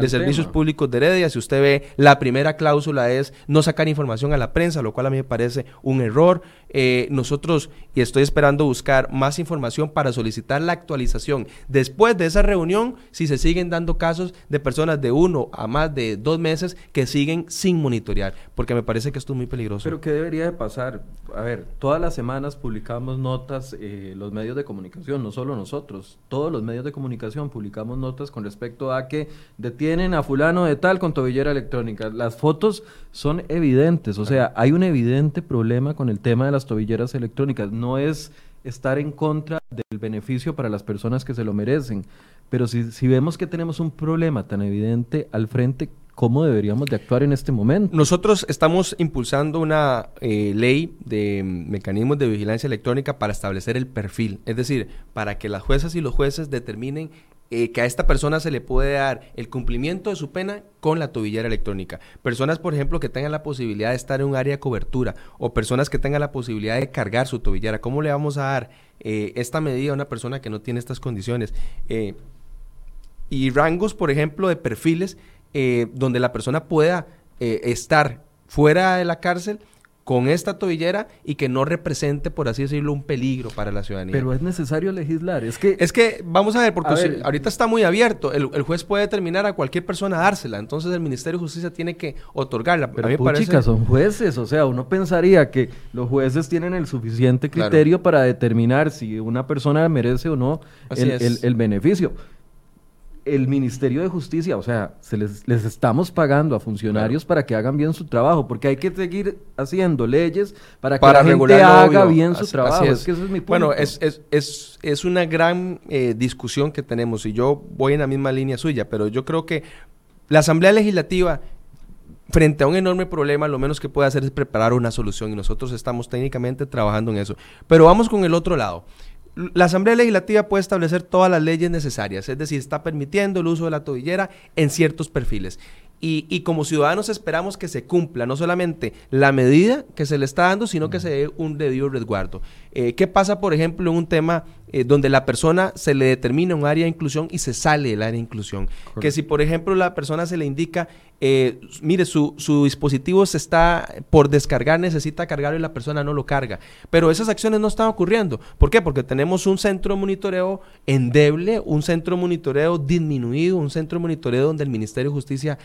de, Servicios Públicos de Heredia, si usted ve, la primera cláusula es no sacar información a la prensa, lo cual a mí me parece un error. Eh, nosotros, y estoy esperando buscar más información para solicitar la actualización. Después de esa reunión, si se siguen dando casos de personas de uno a más de dos meses que siguen sin monitorear, porque me parece que esto es muy peligroso. Pero ¿qué debería de pasar? A ver, todas las semanas publicamos notas, eh, los medios de comunicación, no solo nosotros todos los medios de comunicación publicamos notas con respecto a que detienen a fulano de tal con tobillera electrónica. Las fotos son evidentes, o sea, hay un evidente problema con el tema de las tobilleras electrónicas. No es estar en contra del beneficio para las personas que se lo merecen, pero si, si vemos que tenemos un problema tan evidente al frente, ¿cómo deberíamos de actuar en este momento? Nosotros estamos impulsando una eh, ley de mecanismos de vigilancia electrónica para establecer el perfil, es decir, para que las juezas y los jueces determinen eh, que a esta persona se le puede dar el cumplimiento de su pena con la tobillera electrónica. Personas, por ejemplo, que tengan la posibilidad de estar en un área de cobertura o personas que tengan la posibilidad de cargar su tobillera. ¿Cómo le vamos a dar eh, esta medida a una persona que no tiene estas condiciones? y rangos, por ejemplo, de perfiles eh, donde la persona pueda eh, estar fuera de la cárcel con esta tobillera y que no represente, por así decirlo, un peligro para la ciudadanía. Pero es necesario legislar. Es que, es que vamos a ver, porque ahorita está muy abierto. El, juez puede determinar a cualquier persona dársela. Entonces el Ministerio de Justicia tiene que otorgarla. Pero a mí son jueces. O sea, uno pensaría que los jueces tienen el suficiente criterio para determinar si una persona merece o no el, el beneficio el Ministerio de Justicia, o sea, se les, les estamos pagando a funcionarios para que hagan bien su trabajo, porque hay que seguir haciendo leyes para que la gente haga bien su trabajo. es. que eso es mi punto. Bueno, es, es, es, es una gran eh, discusión que tenemos y yo voy en la misma línea suya, pero yo creo que la Asamblea Legislativa frente a un enorme problema, lo menos que puede hacer es preparar una solución y nosotros estamos técnicamente trabajando en eso. Pero vamos con el otro lado. La Asamblea Legislativa puede establecer todas las leyes necesarias, es decir, está permitiendo el uso de la tobillera en ciertos perfiles. Y, como ciudadanos esperamos que se cumpla no solamente la medida que se le está dando, sino que se dé un debido resguardo. Eh, ¿Qué pasa, por ejemplo, en un tema eh, donde la persona se le determina un área de inclusión y se sale del área de inclusión? Que si, por ejemplo, la persona se le indica, eh, mire, su, su, dispositivo se está por descargar, necesita cargarlo y la persona no lo carga. Pero esas acciones no están ocurriendo. ¿Por qué? Porque tenemos un centro de monitoreo endeble, un centro de monitoreo disminuido, un centro de monitoreo donde el Ministerio de Justicia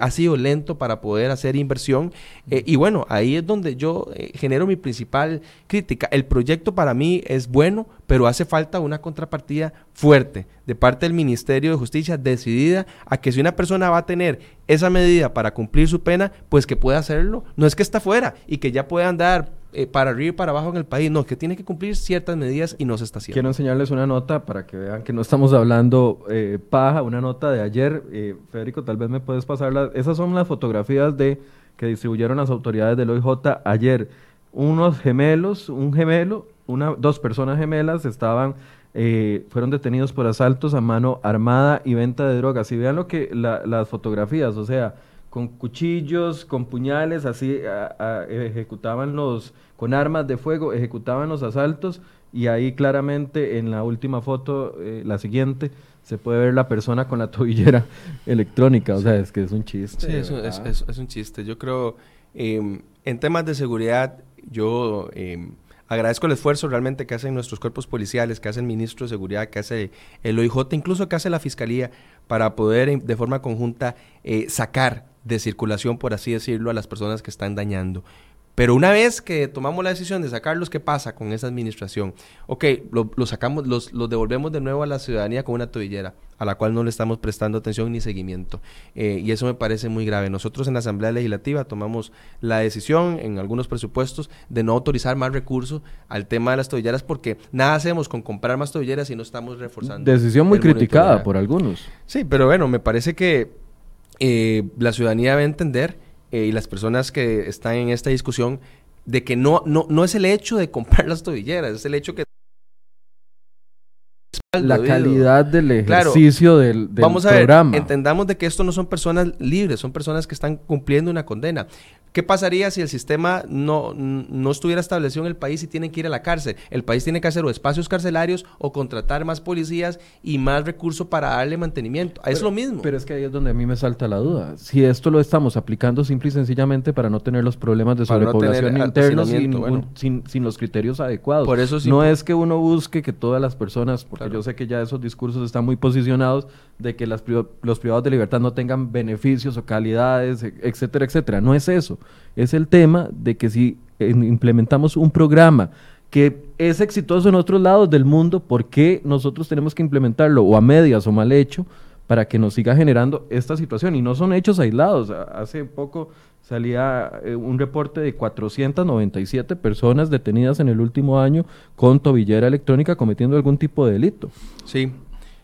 ha sido lento para poder hacer inversión. y bueno, ahí es donde yo genero mi principal crítica. El proyecto para mí es bueno, pero hace falta una contrapartida fuerte de parte del Ministerio de Justicia decidida a que si una persona va a tener esa medida para cumplir su pena, pues que pueda hacerlo. No es que está fuera y que ya pueda andar eh, para arriba y para abajo en el país, no, que tiene que cumplir ciertas medidas y no se está haciendo. Quiero enseñarles una nota para que vean que no estamos hablando eh, paja, una nota de ayer. Eh, Federico, tal vez me puedes pasarla. Esas son las fotografías de que distribuyeron las autoridades del OIJ ayer unos gemelos, un gemelo, una, dos personas gemelas estaban, eh, fueron detenidos por asaltos a mano armada y venta de drogas. Y vean lo que las fotografías, o sea, con cuchillos, con puñales, así ejecutaban los, con armas de fuego, ejecutaban los asaltos y ahí claramente en la última foto, eh, la siguiente, se puede ver la persona con la tobillera (laughs) electrónica, o sea, es que es un chiste. Sí, es, es, un chiste. Yo creo, eh, en temas de seguridad, yo em, agradezco el esfuerzo realmente que hacen nuestros cuerpos policiales, que hace el ministro de Seguridad, que hace el OIJ, incluso que hace la Fiscalía, para poder de forma conjunta eh, sacar de circulación, por así decirlo, a las personas que están dañando. Pero una vez que tomamos la decisión de sacarlos, ¿qué pasa con esa administración? Ok, lo, sacamos, los, los, devolvemos de nuevo a la ciudadanía con una tobillera, a la cual no le estamos prestando atención ni seguimiento. Eh, y eso me parece muy grave. Nosotros en la Asamblea Legislativa tomamos la decisión en algunos presupuestos de no autorizar más recursos al tema de las tobilleras porque nada hacemos con comprar más tobilleras si no estamos reforzando. Decisión muy criticada por algunos. Sí, pero bueno, me parece que eh, la ciudadanía debe entender eh, y las personas que están en esta discusión de que no, no, no es el hecho de comprar las tobilleras, es el hecho que la calidad del ejercicio del, vamos a Ver, entendamos de que esto no son personas libres, son personas que están cumpliendo una condena. ¿Qué pasaría si el sistema no, no estuviera establecido en el país y tienen que ir a la cárcel? El país tiene que hacer o espacios carcelarios o contratar más policías y más recursos para darle mantenimiento. es lo mismo. Pero es que ahí es donde a mí me salta la duda. Si esto lo estamos aplicando simple y sencillamente para no tener los problemas de sobrepoblación internos sin, sin, los criterios adecuados. Por eso no es que uno busque que todas las personas, porque yo sé que ya esos discursos están muy posicionados de que las, los privados de libertad no tengan beneficios o calidades, e, etcétera, etcétera. No es eso. Es el tema de que si implementamos un programa que es exitoso en otros lados del mundo, ¿por qué nosotros tenemos que implementarlo o a medias o mal hecho para que nos siga generando esta situación? Y no son hechos aislados. Hace poco salía eh, un reporte de 497 personas detenidas en el último año con tobillera electrónica cometiendo algún tipo de delito. Sí,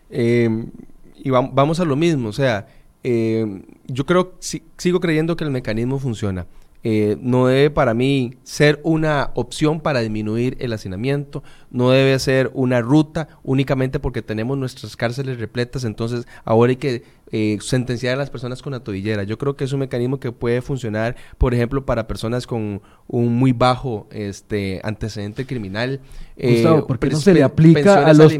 em, y vamos a lo mismo, o sea, em, yo creo, sigo creyendo que el mecanismo funciona. Eh, no debe para mí ser una opción para disminuir el hacinamiento, no debe ser una ruta únicamente porque tenemos nuestras cárceles repletas, entonces ahora hay que eh, sentenciar a las personas con la tobillera. Yo creo que es un mecanismo que puede funcionar, por ejemplo, para personas con un muy bajo este antecedente criminal. Eh, ¿por qué no se le aplica a los,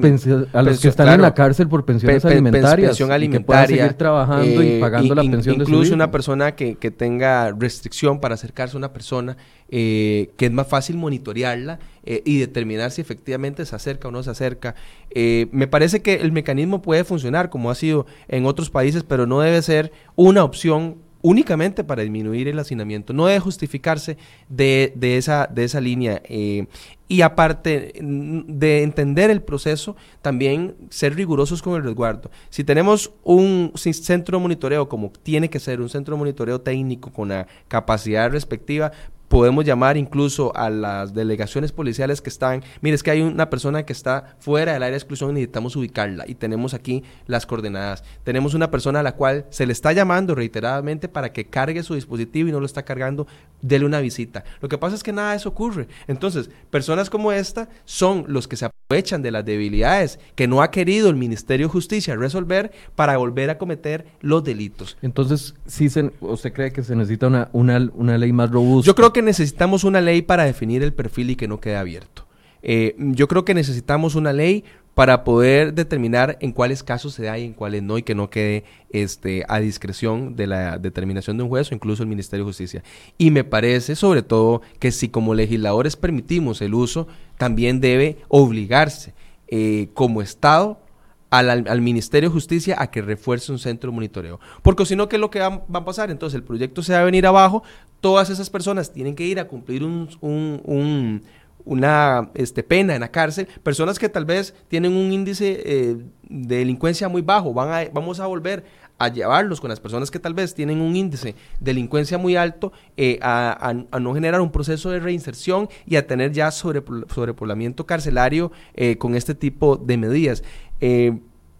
a los que están en la cárcel por pensiones alimentarias? Pensión alimentaria. seguir trabajando y eh, pagando la pensión de su Incluso una persona que, que tenga restricción para acercarse a una persona eh, que es más fácil monitorearla eh, y determinar si efectivamente se acerca o no se acerca. Eh, me parece que el mecanismo puede funcionar como ha sido en otros países, pero no debe ser una opción únicamente para disminuir el hacinamiento. No debe justificarse de, esa, de esa línea. y aparte de entender el proceso, también ser rigurosos con el resguardo. Si tenemos un centro de monitoreo como tiene que ser, un centro de monitoreo técnico con la capacidad respectiva, podemos llamar incluso a las delegaciones policiales que están, mire, es que hay una persona que está fuera del área de exclusión y necesitamos ubicarla y tenemos aquí las coordenadas. Tenemos una persona a la cual se le está llamando reiteradamente para que cargue su dispositivo y no lo está cargando, dele una visita. Lo que pasa es que nada de eso ocurre. Entonces, personas como esta son los que se aprovechan de las debilidades que no ha querido el Ministerio de Justicia resolver para volver a cometer los delitos. Entonces, ¿sí se, ¿usted cree que se necesita una, una, una ley más robusta? Yo creo que necesitamos una ley para definir el perfil y que no quede abierto. Eh, yo creo que necesitamos una ley para poder determinar en cuáles casos se da y en cuáles no y que no quede este, a discreción de la determinación de un juez o incluso el Ministerio de Justicia. Y me parece sobre todo que si como legisladores permitimos el uso, también debe obligarse eh, como Estado al, al, Ministerio de Justicia a que refuerce un centro de monitoreo. Porque si no, ¿qué es lo que va, a pasar? Entonces el proyecto se va a venir abajo, todas esas personas tienen que ir a cumplir un, un, una este, pena en la cárcel, personas que tal vez tienen un índice eh, de delincuencia muy bajo, van a, vamos a volver a llevarlos con las personas que tal vez tienen un índice de delincuencia muy alto eh, a, no generar un proceso de reinserción y a tener ya sobre, sobrepoblamiento carcelario eh, con este tipo de medidas.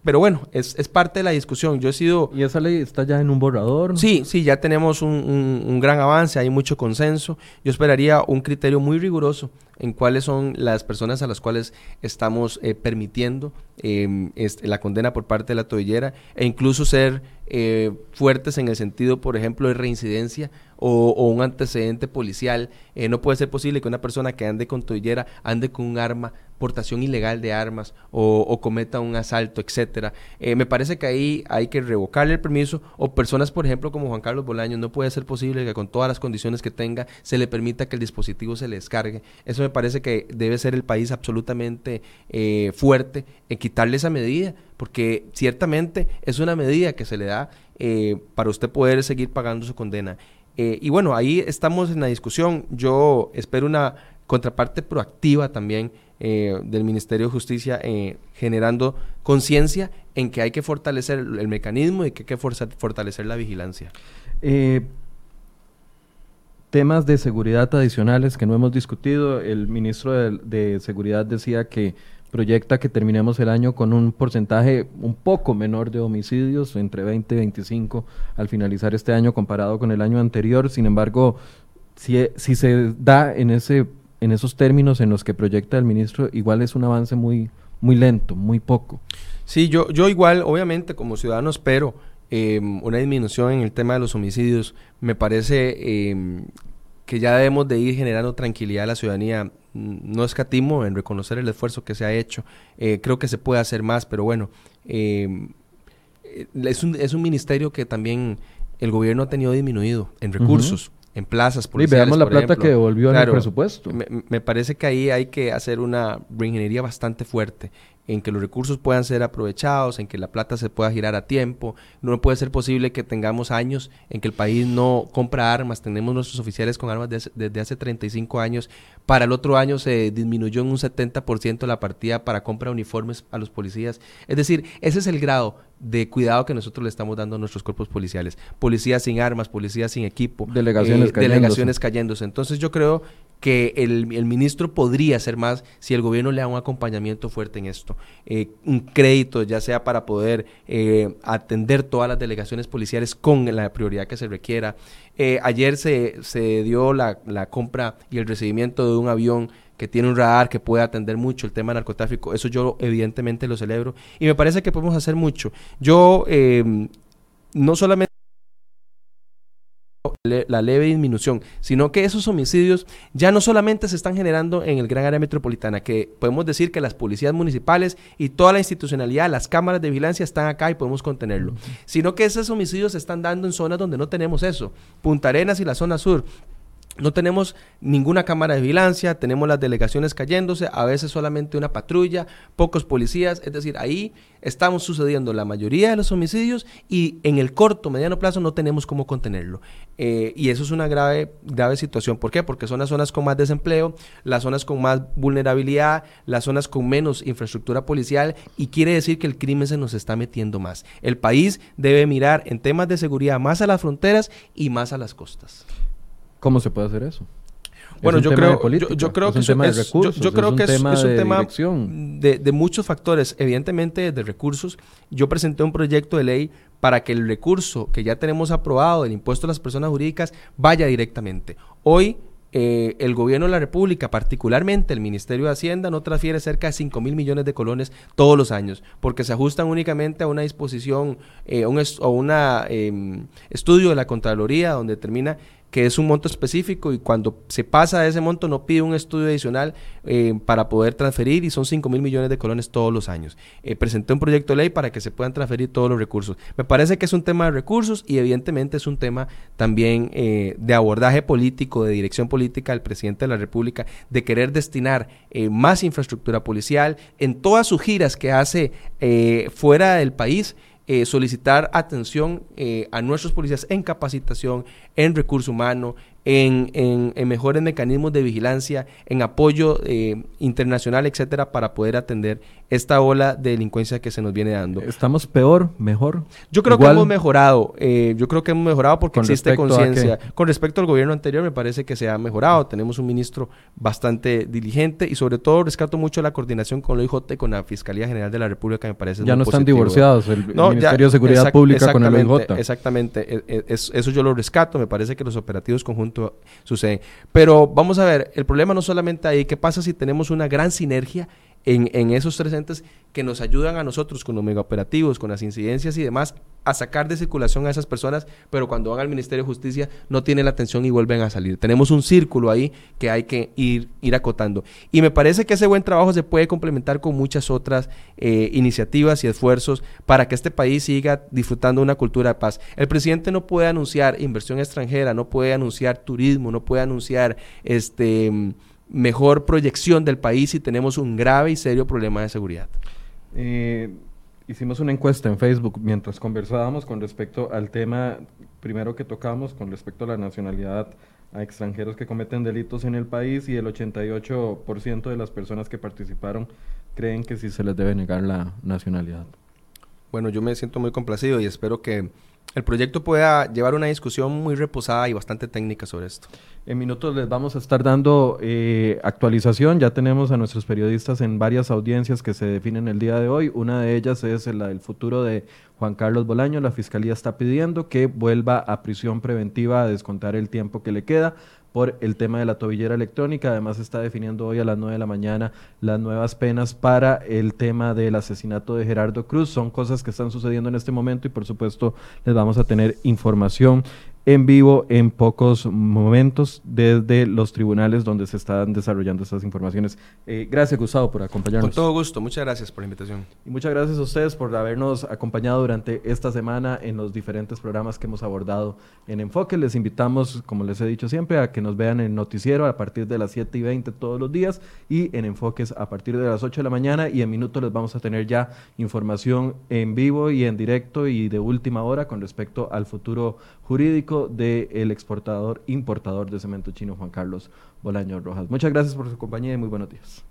Pero bueno, es, es, parte de la discusión. Yo he sido... ¿Y esa ley está ya en un borrador? Sí, sí, ya tenemos un, un, gran avance, hay mucho consenso. Yo esperaría un criterio muy riguroso en cuáles son las personas a las cuales estamos eh, permitiendo em, este, la condena por parte de la tobillera e incluso ser eh, fuertes en el sentido, por ejemplo, de reincidencia o, un antecedente policial. Eh, no puede ser posible que una persona que ande con tobillera ande con un arma portación ilegal de armas o, cometa un asalto, etcétera. Eh, me parece que ahí hay que revocarle el permiso o personas, por ejemplo, como Juan Carlos Bolaño, no puede ser posible que con todas las condiciones que tenga se le permita que el dispositivo se le descargue. Eso me parece que debe ser el país absolutamente eh, fuerte en quitarle esa medida, porque ciertamente es una medida que se le da eh, para usted poder seguir pagando su condena. Y bueno, ahí estamos en la discusión. Yo espero una contraparte proactiva también eh, del Ministerio de Justicia eh, generando conciencia en que hay que fortalecer el, mecanismo y que hay que fortalecer la vigilancia. Eh, temas de seguridad adicionales que no hemos discutido. El ministro de, Seguridad decía que proyecta que terminemos el año con un porcentaje un poco menor de homicidios, entre 20 y 25 al finalizar este año comparado con el año anterior. Sin embargo, si, si se da en ese en esos términos en los que proyecta el ministro, igual es un avance muy, muy lento, muy poco. Sí, yo, yo igual, obviamente, como ciudadano espero em, una disminución en el tema de los homicidios. Me parece em, que ya debemos de ir generando tranquilidad a la ciudadanía. No escatimo en reconocer el esfuerzo que se ha hecho. Eh, creo que se puede hacer más, pero bueno, em, es, un, es un ministerio que también el gobierno ha tenido disminuido en recursos en plazas policiales. Y veamos la plata que devolvió en el presupuesto. Me, parece que ahí hay que hacer una reingeniería bastante fuerte. En que los recursos puedan ser aprovechados, en que la plata se pueda girar a tiempo. No puede ser posible que tengamos años en que el país no compra armas, tenemos nuestros oficiales con armas desde hace 35 años. Para el otro año se disminuyó en un 70% la partida para compra de uniformes a los policías. Es decir, ese es el grado de cuidado que nosotros le estamos dando a nuestros cuerpos policiales. Policías sin armas, policías sin equipo, delegaciones, eh, delegaciones cayéndose. Entonces yo creo que el, el, ministro podría hacer más si el gobierno le da un acompañamiento fuerte en esto. Eh, un crédito, ya sea para poder eh, atender todas las delegaciones policiales con la prioridad que se requiera. Eh, ayer se, se dio la, la, compra y el recibimiento de un avión que tiene un radar que puede atender mucho el tema narcotráfico. Eso yo evidentemente lo celebro y me parece que podemos hacer mucho. Yo no solamente la leve disminución, sino que esos homicidios ya no solamente se están generando en el gran área metropolitana, que podemos decir que las policías municipales y toda la institucionalidad, las cámaras de vigilancia están acá y podemos contenerlo, sino que esos homicidios se están dando en zonas donde no tenemos eso, Punta Arenas y la zona sur. No tenemos ninguna cámara de vigilancia, tenemos las delegaciones cayéndose, a veces solamente una patrulla, pocos policías, es decir, ahí estamos sucediendo la mayoría de los homicidios y en el corto, mediano plazo no tenemos cómo contenerlo. Eh, y eso es una grave, grave situación. ¿Por qué? Porque son las zonas con más desempleo, las zonas con más vulnerabilidad, las zonas con menos infraestructura policial y quiere decir que el crimen se nos está metiendo más. El país debe mirar en temas de seguridad más a las fronteras y más a las costas. ¿Cómo se puede hacer eso? Bueno, yo creo, yo, creo que es un tema de recursos, yo, creo que es, un tema de, de, muchos factores, evidentemente de recursos. Yo presenté un proyecto de ley para que el recurso que ya tenemos aprobado del impuesto a las personas jurídicas vaya directamente. Hoy eh, el gobierno de la República, particularmente el Ministerio de Hacienda, no transfiere cerca de 5 mil millones de colones todos los años, porque se ajustan únicamente a una disposición eh, un o un em, estudio de la Contraloría donde determina que es un monto específico y cuando se pasa de ese monto no pide un estudio adicional eh, para poder transferir y son 5 mil millones de colones todos los años. Eh, presenté un proyecto de ley para que se puedan transferir todos los recursos. Me parece que es un tema de recursos y evidentemente es un tema también eh, de abordaje político, de dirección política del presidente de la República, de querer destinar más infraestructura policial en todas sus giras que hace fuera del país. Eh, solicitar atención eh, a nuestros policías en capacitación, en recurso humano, en, en, mejores mecanismos de vigilancia, en apoyo eh, internacional, etcétera, para poder atender esta ola de delincuencia que se nos viene dando. ¿Estamos peor, mejor? Yo creo que hemos mejorado. Eh, yo creo que hemos mejorado porque existe conciencia. Con respecto al gobierno anterior, me parece que se ha mejorado. Tenemos un ministro bastante diligente y, sobre todo, rescato mucho la coordinación con la IJ y con la Fiscalía General de la República, me parece. Ya no están divorciados el, Ministerio de Seguridad Pública con el IJ. Exactamente. E, e, eso yo lo rescato. Me parece que los operativos conjuntos suceden. Pero vamos a ver, el problema no solamente ahí. ¿Qué pasa si tenemos una gran sinergia? En, esos tres entes que nos ayudan a nosotros con los megaoperativos, con las incidencias y demás, a sacar de circulación a esas personas, pero cuando van al Ministerio de Justicia no tienen la atención y vuelven a salir. Tenemos un círculo ahí que hay que ir, ir acotando. Y me parece que ese buen trabajo se puede complementar con muchas otras eh, iniciativas y esfuerzos para que este país siga disfrutando una cultura de paz. El presidente no puede anunciar inversión extranjera, no puede anunciar turismo, no puede anunciar este mejor proyección del país si tenemos un grave y serio problema de seguridad. Eh, hicimos una encuesta en Facebook mientras conversábamos con respecto al tema primero que tocamos, con respecto a la nacionalidad a extranjeros que cometen delitos en el país y el 88% de las personas que participaron creen que sí se les debe negar la nacionalidad. Bueno, yo me siento muy complacido y espero que el proyecto pueda llevar una discusión muy reposada y bastante técnica sobre esto. En minutos les vamos a estar dando eh, actualización. Ya tenemos a nuestros periodistas en varias audiencias que se definen el día de hoy. Una de ellas es la del futuro de Juan Carlos Bolaño. La fiscalía está pidiendo que vuelva a prisión preventiva a descontar el tiempo que le queda por el tema de la tobillera electrónica. Además está definiendo hoy a las 9 de la mañana las nuevas penas para el tema del asesinato de Gerardo Cruz. Son cosas que están sucediendo en este momento y por supuesto les vamos a tener información. En vivo en pocos momentos desde los tribunales donde se están desarrollando estas informaciones. Eh, gracias, Gustavo, por acompañarnos. Con todo gusto, muchas gracias por la invitación. Y muchas gracias a ustedes por habernos acompañado durante esta semana en los diferentes programas que hemos abordado en Enfoque. Les invitamos, como les he dicho siempre, a que nos vean en Noticiero a partir de las 7 y 20 todos los días y en Enfoques a partir de las 8 de la mañana y en minutos les vamos a tener ya información en vivo y en directo y de última hora con respecto al futuro jurídico del exportador, importador de cemento chino Juan Carlos Bolaño Rojas. Muchas gracias por su compañía y muy buenos días.